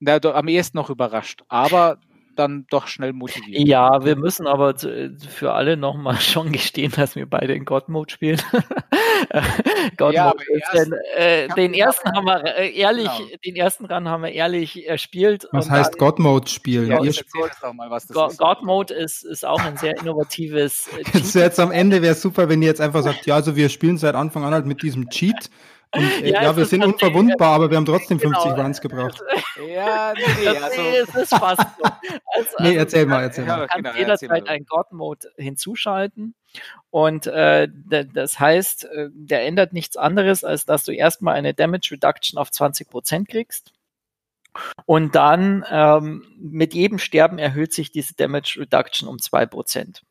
na, am ehesten noch überrascht. Aber dann doch schnell motiviert. Ja, wir müssen aber für alle nochmal schon gestehen, dass wir beide in God Mode spielen. God ja, Mode ist erst, denn, äh, den ersten haben wir äh, ehrlich, genau. den ersten Run haben wir ehrlich erspielt. Was heißt God Mode spielen? Ja, mal, was das God, ist. God Mode ist, ist auch ein sehr innovatives. Äh, jetzt, jetzt am Ende wäre es super, wenn ihr jetzt einfach sagt, ja, also wir spielen seit Anfang an halt mit diesem Cheat. Und, äh, ja, ja wir sind unverwundbar, aber wir haben trotzdem 50 genau. Runs gebraucht. Ja, nee, also. es ist fast so. Also, nee, erzähl mal, erzähl mal. Du kannst genau, jederzeit einen God-Mode hinzuschalten. Und äh, das heißt, äh, der ändert nichts anderes, als dass du erstmal eine Damage Reduction auf 20% kriegst. Und dann ähm, mit jedem Sterben erhöht sich diese Damage Reduction um 2%.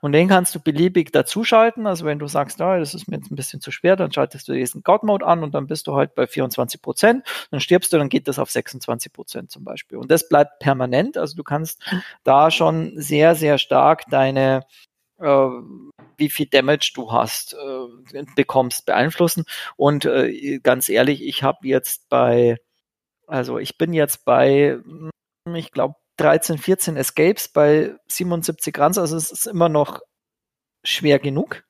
Und den kannst du beliebig dazuschalten. Also wenn du sagst, oh, das ist mir jetzt ein bisschen zu schwer, dann schaltest du diesen God Mode an und dann bist du halt bei 24 Prozent. Dann stirbst du, dann geht das auf 26 Prozent zum Beispiel. Und das bleibt permanent. Also du kannst da schon sehr, sehr stark deine äh, wie viel Damage du hast, äh, bekommst, beeinflussen. Und äh, ganz ehrlich, ich habe jetzt bei, also ich bin jetzt bei, hm, ich glaube, 13, 14 Escapes bei 77 Runs, also es ist immer noch schwer genug.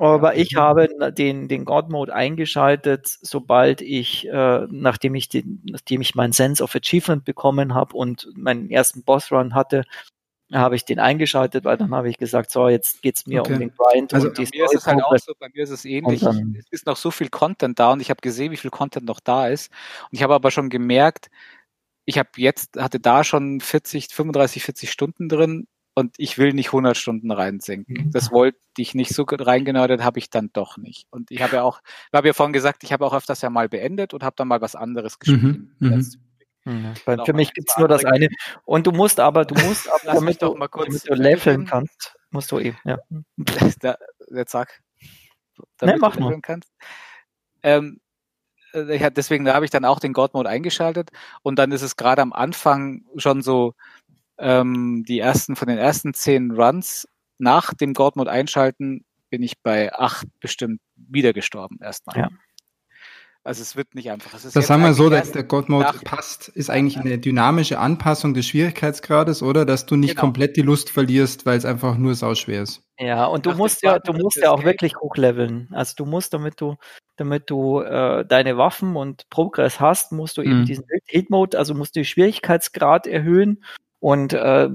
Aber ich habe den, den God Mode eingeschaltet, sobald ich, äh, nachdem ich den, nachdem ich meinen Sense of Achievement bekommen habe und meinen ersten Boss Run hatte, habe ich den eingeschaltet, weil dann habe ich gesagt, so, jetzt geht's mir okay. um den Grind. Also und bei mir ist es halt auch so, bei mir ist es ähnlich. es ist noch so viel Content da und ich habe gesehen, wie viel Content noch da ist. Und ich habe aber schon gemerkt, ich habe jetzt, hatte da schon 40, 35, 40 Stunden drin und ich will nicht 100 Stunden reinsenken. Mhm. Das wollte ich nicht so reingenördet, habe ich dann doch nicht. Und ich habe ja auch, ich habe ja vorhin gesagt, ich habe auch öfters ja mal beendet und habe dann mal was anderes gespielt. Mhm. Mhm. Für mich gibt's nur das eine. Und du musst aber, du musst, aber, damit, du, damit du leveln kannst, musst du eben, ja. Der, der Zack. Damit nee, mach du leveln kannst. Ähm, äh, deswegen habe ich dann auch den God Mode eingeschaltet und dann ist es gerade am Anfang schon so ähm, die ersten von den ersten zehn Runs nach dem God Mode einschalten bin ich bei acht bestimmt wieder gestorben erstmal. Ja. Also es wird nicht einfach. das sagen wir so, dass der God Mode passt, ist eigentlich eine dynamische Anpassung des Schwierigkeitsgrades, oder? Dass du nicht genau. komplett die Lust verlierst, weil es einfach nur sauschwer ist. Ja, und du Ach, musst ja, du musst ja auch wirklich hochleveln. Also du musst, damit du, damit du äh, deine Waffen und Progress hast, musst du eben mhm. diesen Hit Mode, also musst du den Schwierigkeitsgrad erhöhen und äh,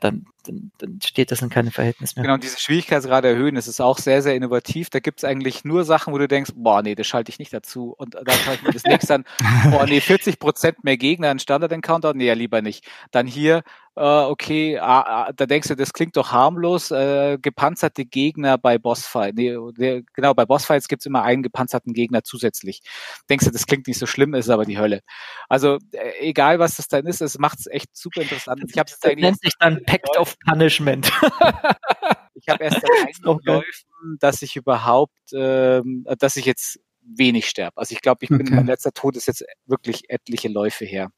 dann, dann, dann steht das in keinem Verhältnis mehr. Genau, diese Schwierigkeitsgrade erhöhen, das ist auch sehr, sehr innovativ. Da gibt es eigentlich nur Sachen, wo du denkst, boah, nee, das schalte ich nicht dazu. Und dann schalte ich mir das nächste an, boah, nee, 40 Prozent mehr Gegner in Standard-Encounter, nee, ja, lieber nicht. Dann hier, äh, okay, ah, ah, da denkst du, das klingt doch harmlos, äh, gepanzerte Gegner bei Bossfight. Nee, der, genau, bei Bossfights gibt's immer einen gepanzerten Gegner zusätzlich. Denkst du, das klingt nicht so schlimm, ist aber die Hölle. Also äh, egal, was das dann ist, es macht's echt super interessant. Ich hab's das nennt sich dann Pact of Punishment. ich habe erst geholfen, dass ich überhaupt, ähm, dass ich jetzt wenig sterbe. Also ich glaube, ich bin, okay. mein letzter Tod ist jetzt wirklich etliche Läufe her.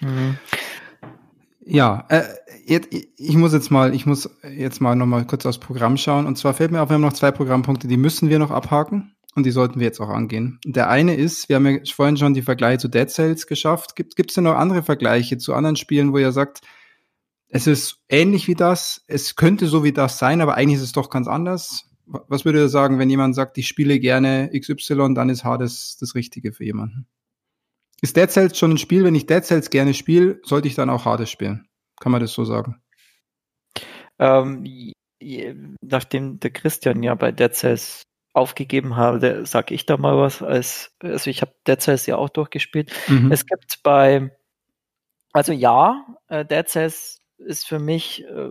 Mhm. Ja, äh, jetzt, ich muss jetzt mal, ich muss jetzt mal nochmal kurz aufs Programm schauen. Und zwar fällt mir auf, wir haben noch zwei Programmpunkte, die müssen wir noch abhaken und die sollten wir jetzt auch angehen. Der eine ist, wir haben ja vorhin schon die Vergleiche zu Dead Cells geschafft. Gibt es denn noch andere Vergleiche zu anderen Spielen, wo ihr sagt, es ist ähnlich wie das, es könnte so wie das sein, aber eigentlich ist es doch ganz anders? Was würdet ihr sagen, wenn jemand sagt, ich spiele gerne XY, dann ist Hades das Richtige für jemanden? Ist Dead Cells schon ein Spiel, wenn ich Dead Cells gerne spiele, sollte ich dann auch Hades spielen? Kann man das so sagen? Ähm, nachdem der Christian ja bei Dead Cells aufgegeben habe, sage ich da mal was. Als, also ich habe Dead Cells ja auch durchgespielt. Mhm. Es gibt bei, also ja, äh, Dead Cells ist für mich äh,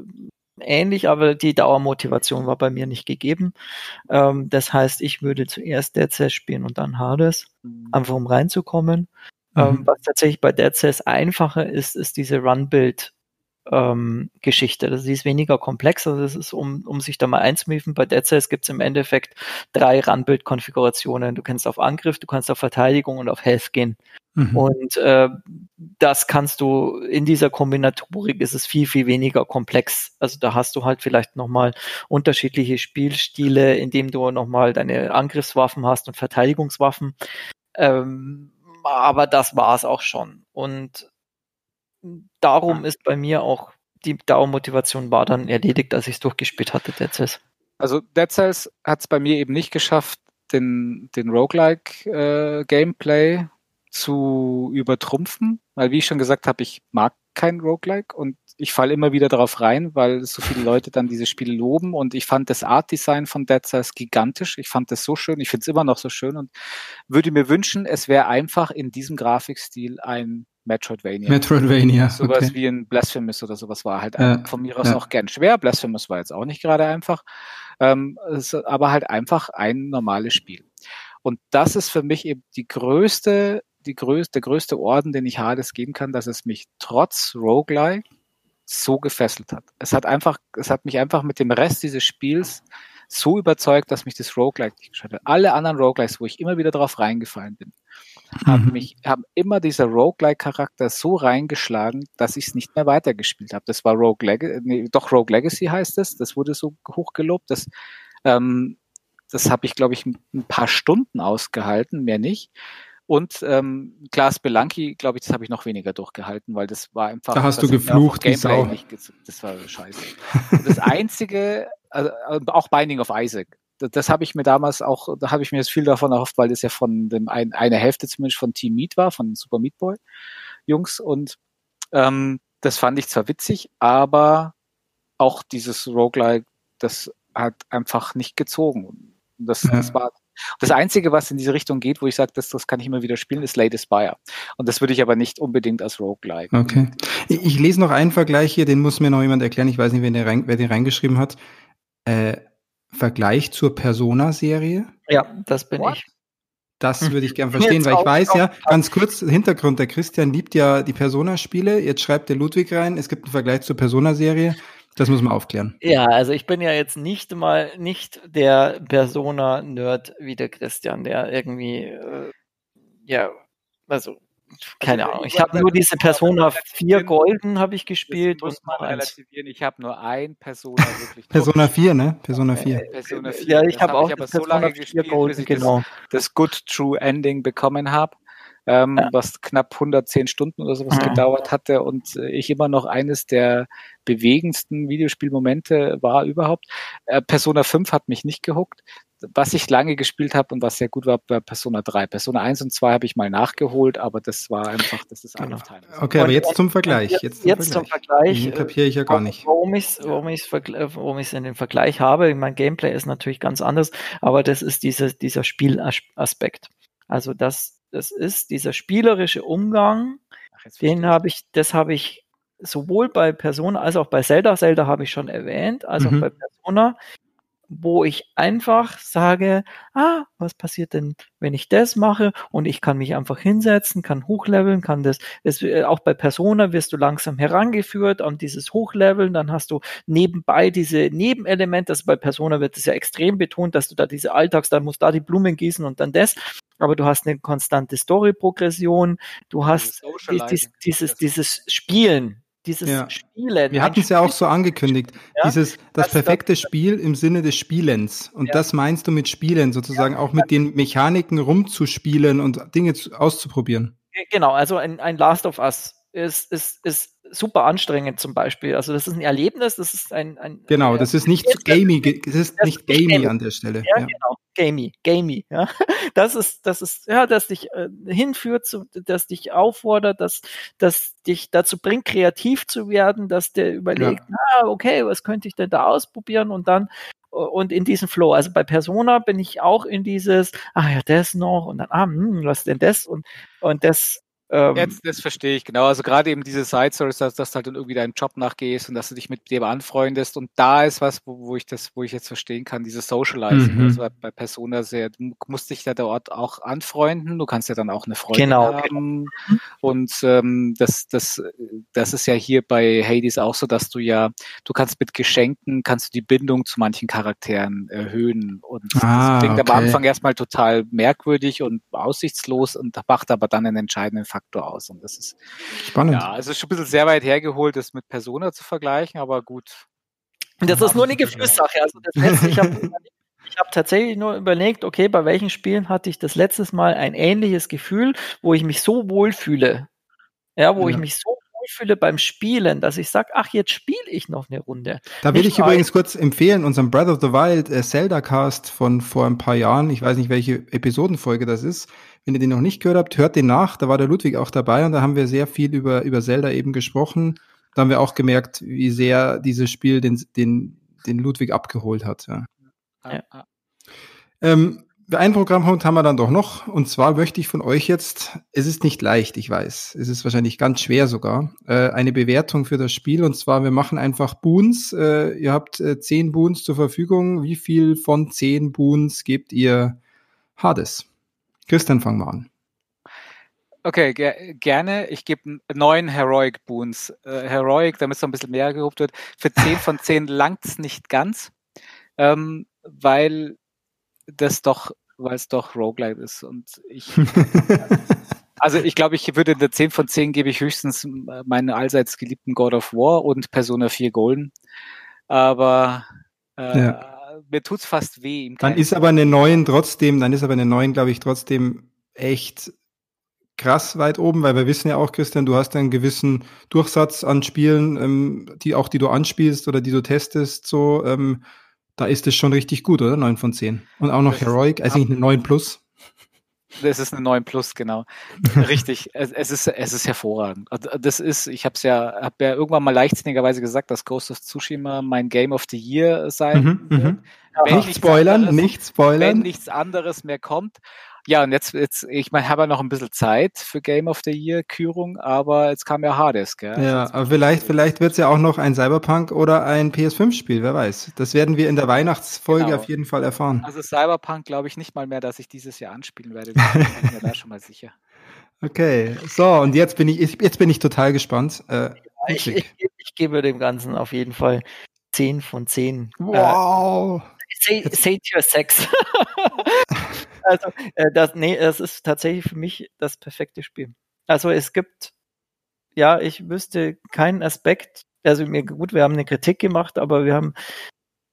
ähnlich, aber die Dauermotivation war bei mir nicht gegeben. Ähm, das heißt, ich würde zuerst Dead Cells spielen und dann Hades, mhm. einfach um reinzukommen. Ähm, mhm. Ähm, was tatsächlich bei Dead Cells einfacher ist, ist diese Run-Build ähm, Geschichte. Das ist weniger komplex. Also das ist, um, um sich da mal einzumiefen, bei Dead Cells gibt es im Endeffekt drei Randbildkonfigurationen. Du kannst auf Angriff, du kannst auf Verteidigung und auf Health gehen. Mhm. Und äh, das kannst du in dieser Kombinatorik ist es viel, viel weniger komplex. Also da hast du halt vielleicht nochmal unterschiedliche Spielstile, indem du nochmal deine Angriffswaffen hast und Verteidigungswaffen. Ähm, aber das war es auch schon. Und darum ist bei mir auch die Dauermotivation war dann erledigt, als ich es durchgespielt hatte, Dead Cells. Also Dead Cells hat es bei mir eben nicht geschafft, den, den Roguelike-Gameplay äh, zu übertrumpfen, weil wie ich schon gesagt habe, ich mag kein Roguelike und ich falle immer wieder darauf rein, weil so viele Leute dann diese Spiele loben und ich fand das Art-Design von Dead Cells gigantisch. Ich fand das so schön, ich finde es immer noch so schön und würde mir wünschen, es wäre einfach in diesem Grafikstil ein Metroidvania. Metroidvania. Sowas okay. wie ein Blasphemous oder sowas war halt ja, von mir aus ja. auch gern schwer. Blasphemous war jetzt auch nicht gerade einfach, ähm, aber halt einfach ein normales Spiel. Und das ist für mich eben die größte die größte, der größte Orden, den ich Hades geben kann, dass es mich trotz Roguelike so gefesselt hat. Es hat einfach, es hat mich einfach mit dem Rest dieses Spiels so überzeugt, dass mich das Roguelike nicht gestört hat. Alle anderen Roguelikes, wo ich immer wieder drauf reingefallen bin. Haben mich, haben immer dieser Roguelike-Charakter so reingeschlagen, dass ich es nicht mehr weitergespielt habe. Das war Rogue Legacy, nee, doch Rogue Legacy heißt es. Das wurde so hochgelobt. Das, ähm, das habe ich, glaube ich, ein paar Stunden ausgehalten, mehr nicht. Und ähm, Klaas Belanki, glaube ich, das habe ich noch weniger durchgehalten, weil das war einfach. Da hast du geflucht, Gameplay nicht, das war scheiße. das einzige, also, äh, auch Binding of Isaac. Das, habe ich mir damals auch, da habe ich mir jetzt viel davon erhofft, weil das ja von dem ein, eine Hälfte zumindest von Team Meat war, von Super Meat Boy Jungs. Und ähm, das fand ich zwar witzig, aber auch dieses Roguelike, das hat einfach nicht gezogen. Das, das war das Einzige, was in diese Richtung geht, wo ich sage, das, das kann ich immer wieder spielen, ist Lady Spire. Und das würde ich aber nicht unbedingt als Roguelike. Okay. Ich, ich, lese noch einen Vergleich hier, den muss mir noch jemand erklären. Ich weiß nicht, wer den, rein, wer den reingeschrieben hat. Äh, Vergleich zur Persona-Serie? Ja, das bin What? ich. Das würde ich gern verstehen, weil ich weiß ja, ganz kurz, Hintergrund, der Christian liebt ja die Persona-Spiele. Jetzt schreibt der Ludwig rein, es gibt einen Vergleich zur Persona-Serie. Das muss man aufklären. Ja, also ich bin ja jetzt nicht mal nicht der Persona-Nerd wie der Christian, der irgendwie, äh, ja, also keine also, Ahnung. Ich habe nur diese Persona 4 Golden habe ich gespielt. Muss man relativieren. Ich habe nur ein Persona wirklich. Persona 4, ne? Persona 4. Äh, Persona 4. Ja, ich habe hab auch aber so lange gespielt, Golden, bis ich genau. das, das Good True Ending bekommen habe ähm, ja. was knapp 110 Stunden oder sowas mhm. gedauert hatte und äh, ich immer noch eines der bewegendsten Videospielmomente war überhaupt. Äh, Persona 5 hat mich nicht gehuckt. Was ich lange gespielt habe und was sehr gut war, war Persona 3. Persona 1 und 2 habe ich mal nachgeholt, aber das war einfach, das ist genau. Time. Okay, aber jetzt zum Vergleich. Jetzt, jetzt zum Vergleich. Den kapiere ich ja gar nicht. Warum ich es warum ich's, warum ich's in den Vergleich habe, mein Gameplay ist natürlich ganz anders, aber das ist diese, dieser Spielaspekt. Also das, das ist dieser spielerische Umgang, Ach, den habe ich, das habe ich sowohl bei Persona als auch bei Zelda, Zelda habe ich schon erwähnt, als mhm. auch bei Persona, wo ich einfach sage, ah, was passiert denn, wenn ich das mache? Und ich kann mich einfach hinsetzen, kann hochleveln, kann das, das äh, auch bei Persona wirst du langsam herangeführt an dieses Hochleveln, dann hast du nebenbei diese Nebenelemente, also bei Persona wird es ja extrem betont, dass du da diese Alltags, da musst da die Blumen gießen und dann das. Aber du hast eine konstante Story-Progression, du hast dieses, dieses, dieses Spielen, dieses ja. Spielen. Wir hatten es ja auch so angekündigt, ja? dieses das, das perfekte das, Spiel im Sinne des Spielens. Und ja. das meinst du mit Spielen, sozusagen auch mit den Mechaniken rumzuspielen und Dinge zu, auszuprobieren. Genau, also ein, ein Last of Us ist, ist, ist super anstrengend zum Beispiel. Also das ist ein Erlebnis, das ist ein, ein genau, das ist nicht gamey, das ist nicht gamey an der Stelle. Ja, ja. genau, gamey, gamey. Ja, das ist, das ist, ja, das dich äh, hinführt, zu, das dich auffordert, dass, das dich dazu bringt, kreativ zu werden, dass der überlegt, ja. ah, okay, was könnte ich denn da ausprobieren und dann und in diesem Flow. Also bei Persona bin ich auch in dieses, ah ja, das noch und dann, ah, hm, was denn das und und das Ähm, Jetzt, das verstehe ich, genau. Also gerade eben diese Side Stories, dass, dass du halt dann irgendwie deinem Job nachgehst und dass du dich mit dem anfreundest. Und da ist was, wo, wo ich das, wo ich jetzt verstehen kann, dieses Socializing. Mhm. Also bei Persona sehr, du musst dich da dort auch anfreunden. Du kannst ja dann auch eine Freundin genau. haben. Und ähm, das, das, das ist ja hier bei Hades auch so, dass du ja, du kannst mit Geschenken, kannst du die Bindung zu manchen Charakteren erhöhen. Und ah, das klingt okay. am Anfang erstmal total merkwürdig und aussichtslos und macht aber dann einen entscheidenden Faktor Faktor aus. Und das ist spannend. Ja, also schon ein bisschen sehr weit hergeholt, das mit Persona zu vergleichen, aber gut. Das ist nur eine Gefühlssache. Also das letzte, ich habe ich habe tatsächlich nur überlegt, okay, bei welchen Spielen hatte ich das letztes Mal ein ähnliches Gefühl, wo ich mich so wohl fühle. Ja, wo ja. ich mich so wohlfühle beim Spielen, dass ich sage, ach, jetzt spiele ich noch eine Runde. Da will ich übrigens kurz empfehlen, unseren Breath of the Wild äh, Zelda Cast von vor ein paar Jahren, ich weiß nicht, welche Episodenfolge das ist. Wenn ihr den noch nicht gehört habt, hört den nach. Da war der Ludwig auch dabei und da haben wir sehr viel über, über Zelda eben gesprochen. Da haben wir auch gemerkt, wie sehr dieses Spiel den, den, den Ludwig abgeholt hat. Ja. ja. Ähm, ein Programmpunkt haben wir dann doch noch. Und zwar möchte ich von euch jetzt, es ist nicht leicht, ich weiß, es ist wahrscheinlich ganz schwer sogar, äh, eine Bewertung für das Spiel. Und zwar, wir machen einfach Boons. Äh, ihr habt äh, zehn Boons zur Verfügung. Wie viel von zehn Boons gebt ihr Hades? Christian, fang mal an. Okay, ger gerne. Ich gebe neun Heroic Boons. Äh, Heroic, damit es noch ein bisschen mehr gehobt wird. Für zehn von zehn langt es nicht ganz, ähm, weil das doch, weil es doch Roguelite ist und ich. also ich glaube, ich würde in der 10 von 10 gebe ich höchstens meinen allseits geliebten God of War und Persona 4 Golden. Aber äh, ja. Mir tut's fast weh. Dann ist aber eine neuen trotzdem, dann ist aber eine neuen, glaube ich, trotzdem echt krass weit oben, weil wir wissen ja auch, Christian, du hast einen gewissen Durchsatz an Spielen, ähm, die auch die du anspielst oder die du testest, so ähm, da ist es schon richtig gut, oder? 9 von 10. Und auch noch das Heroic, also nicht eine 9 plus. Das ist eine 9 plus, genau. Richtig. Es, es, ist, es ist hervorragend. Also, das ist, ich habe es ja, habe ja irgendwann mal leichtsinnigerweise gesagt, dass Ghost of Tsushima mein Game of the Year sein mhm, wird. Mhm. Nicht spoilern, anderes, nicht spoilern. Wenn nichts anderes mehr kommt. Ja, und jetzt, jetzt ich meine, habe ja noch ein bisschen Zeit für Game of the Year Kürung, aber jetzt kam ja Hades, gell? Ja, also aber vielleicht, vielleicht wird es ja auch noch ein Cyberpunk oder ein PS5-Spiel, wer weiß. Das werden wir in der Weihnachtsfolge genau. auf jeden Fall erfahren. Also Cyberpunk glaube ich nicht mal mehr, dass ich dieses Jahr anspielen werde. Da bin ich mir da schon mal sicher. Okay, so, und jetzt bin ich, jetzt bin ich total gespannt. Äh, ich, ich, ich, gebe dem Ganzen auf jeden Fall 10 von 10. Wow! Äh, say, say to your sex. also, äh, das, nee, das ist tatsächlich für mich das perfekte Spiel. Also es gibt, ja, ich wüsste keinen Aspekt, also mir gut, wir haben eine Kritik gemacht, aber wir haben,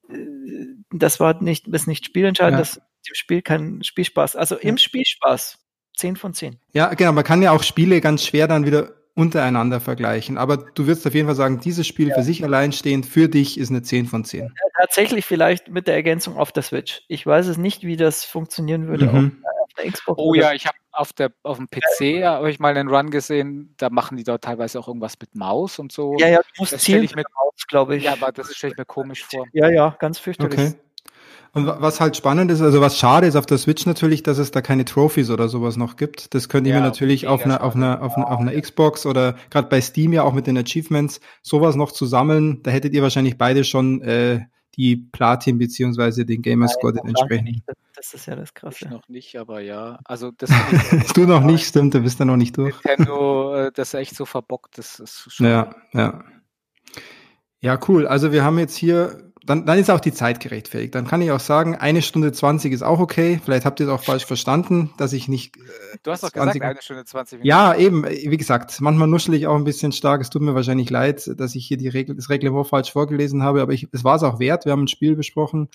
äh, das war nicht, ist nicht spielentscheidend, ja. das im Spiel kein Spielspaß. Also im Spielspaß 10 von 10. Ja, genau, man kann ja auch Spiele ganz schwer dann wieder untereinander vergleichen. Aber du würdest auf jeden Fall sagen, dieses Spiel ja. für sich allein stehend, für dich ist eine 10 von 10. Tatsächlich vielleicht mit der Ergänzung auf der Switch. Ich weiß es nicht, wie das funktionieren würde mhm. auf, der Xbox. Oh ja, ich habe auf, auf dem PC ja. habe ich mal einen Run gesehen, da machen die dort teilweise auch irgendwas mit Maus und so. Ja, ja, du musst zielen ich mit Maus, glaube ich. Ja, aber das stelle ich mir komisch vor. Ja, ja, ganz fürchterlich. Okay. Und was halt spannend ist, also was schade ist auf der Switch natürlich, dass es da keine Trophies oder sowas noch gibt. Das könnte ich mir natürlich auf einer, auf einer, auf einer, auf einer Xbox oder gerade bei Steam ja auch mit den Achievements sowas noch zu sammeln. Da hättet ihr wahrscheinlich beide schon äh, die Platin beziehungsweise den Gamerscore den entsprechenden. Das ist ja das Krasse. Ich noch nicht, aber ja. Also das du noch nicht, stimmt, du bist da noch nicht durch. Nintendo, äh, das ist echt so verbockt, das ist schon. Ja, ja. Ja, cool. Also wir haben jetzt hier dann, dann ist auch die Zeit gerechtfertigt. Dann kann ich auch sagen, eine Stunde zwanzig ist auch okay. Vielleicht habt ihr es auch falsch verstanden, dass ich nicht. Äh, du hast doch gesagt, eine Stunde zwanzig Minuten. Ja, eben. Wie gesagt, manchmal nuschel ich auch ein bisschen stark. Es tut mir wahrscheinlich leid, dass ich hier die Regel, das Reglement falsch vorgelesen habe, aber ich, es war es auch wert. Wir haben ein Spiel besprochen.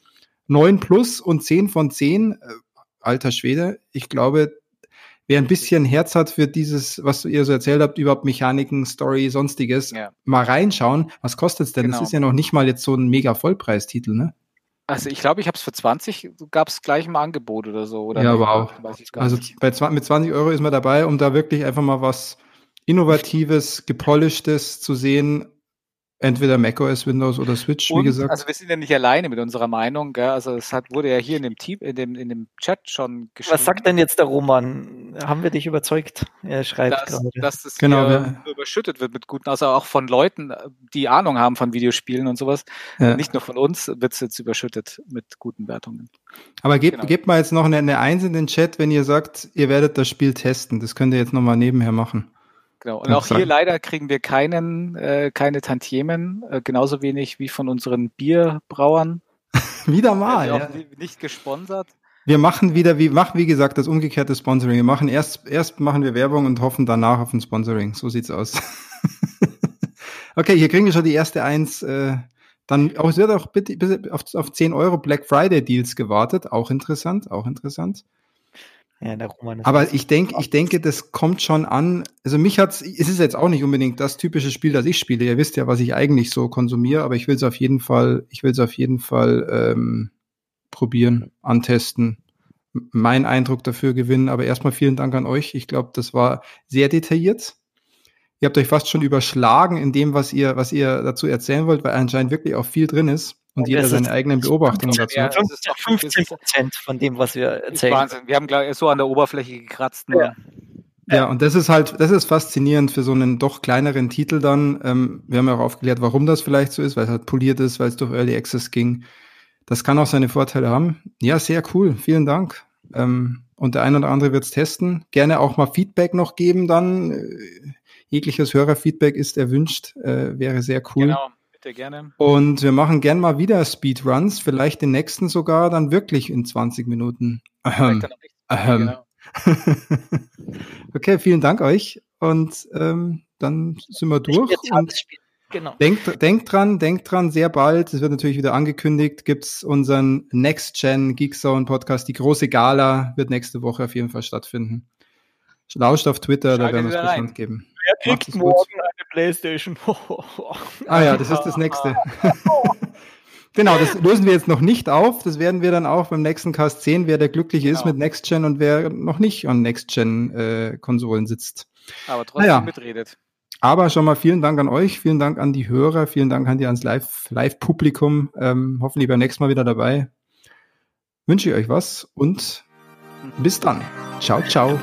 Neun plus und zehn von zehn. Äh, alter Schwede. Ich glaube, wer ein bisschen Herz hat für dieses, was ihr so erzählt habt, überhaupt Mechaniken, Story, sonstiges, ja. mal reinschauen. Was kostet es denn? Genau. Das ist ja noch nicht mal jetzt so ein mega Vollpreistitel, ne? Also ich glaube, ich habe es für 20, gab es gleich im Angebot oder so. Oder ja, wow. Also bei, mit 20 Euro ist man dabei, um da wirklich einfach mal was Innovatives, Gepolischtes zu sehen. Entweder macOS, Windows oder Switch, und, wie gesagt. Also wir sind ja nicht alleine mit unserer Meinung, gell? Also es hat, wurde ja hier in dem Team, in dem, in dem Chat schon geschrieben. Was sagt denn jetzt der Roman? Haben wir dich überzeugt? Er schreibt dass, gerade. Dass das genau, ja. überschüttet wird mit guten, also auch von Leuten, die Ahnung haben von Videospielen und sowas. Ja. Nicht nur von uns wird es jetzt überschüttet mit guten Wertungen. Aber gebt, genau. gebt mal jetzt noch eine, eine Eins in den Chat, wenn ihr sagt, ihr werdet das Spiel testen. Das könnt ihr jetzt nochmal nebenher machen. Genau. Und auch hier leider kriegen wir keinen, äh, keine Tantiemen, äh, genauso wenig wie von unseren Bierbrauern. wieder mal. Ja. Nicht gesponsert. Wir machen wieder, wie machen wie gesagt das umgekehrte Sponsoring. Wir machen erst erst machen wir Werbung und hoffen danach auf ein Sponsoring. So sieht's aus. okay, hier kriegen wir schon die erste Eins. Äh, dann auch, es wird auch bitte, bitte auf, auf 10 Euro Black Friday Deals gewartet. Auch interessant, auch interessant. Ja, der Roman ist Aber ich denke, ich denke, das kommt schon an. Also mich hat's, es ist jetzt auch nicht unbedingt das typische Spiel, das ich spiele. Ihr wisst ja, was ich eigentlich so konsumiere, aber ich will es auf jeden Fall, ich will es auf jeden Fall ähm, probieren, antesten, meinen Eindruck dafür gewinnen. Aber erstmal vielen Dank an euch. Ich glaube, das war sehr detailliert. Ihr habt euch fast schon überschlagen in dem, was ihr, was ihr dazu erzählen wollt, weil anscheinend wirklich auch viel drin ist und jeder seine eigenen Beobachtungen dazu. Ja, das ist 15 Prozent von dem, was wir erzählen. Wahnsinn. Wir haben gleich so an der Oberfläche gekratzt. Ja. Ja, und das ist halt, das ist faszinierend für so einen doch kleineren Titel dann. Ähm, wir haben ja auch aufgeklärt, warum das vielleicht so ist, weil es halt poliert ist, weil es durch Early Access ging. Das kann auch seine Vorteile haben. Ja, sehr cool. Vielen Dank. Ähm, und der eine oder andere wird es testen. Gerne auch mal Feedback noch geben dann. Äh, jegliches Hörerfeedback ist erwünscht. Äh, wäre sehr cool. Genau. Bitte gerne. Und wir machen gern mal wieder Speedruns, vielleicht den nächsten sogar dann wirklich in 20 Minuten. Ähm, ähm. okay, vielen Dank euch und ähm, dann sind wir durch. Genau. Denkt, denkt dran, denkt dran, sehr bald, es wird natürlich wieder angekündigt, gibt's unseren Next Gen Geekzone Podcast. Die große Gala wird nächste Woche auf jeden Fall stattfinden. Lauscht auf Twitter, Schaltet da werden wir es bekannt geben. Wer kriegt morgen Playstation? ah ja, das ist das nächste. genau, das lösen wir jetzt noch nicht auf. Das werden wir dann auch beim nächsten Cast sehen, wer der glückliche genau. ist mit Next Gen und wer noch nicht an Next Gen äh, Konsolen sitzt. Aber trotzdem naja. mitredet. Aber schon mal vielen Dank an euch, vielen Dank an die Hörer, vielen Dank an die ans Live-Publikum. Live ähm, hoffentlich beim nächsten Mal wieder dabei. Wünsche ich euch was und bis dann. Ciao, ciao.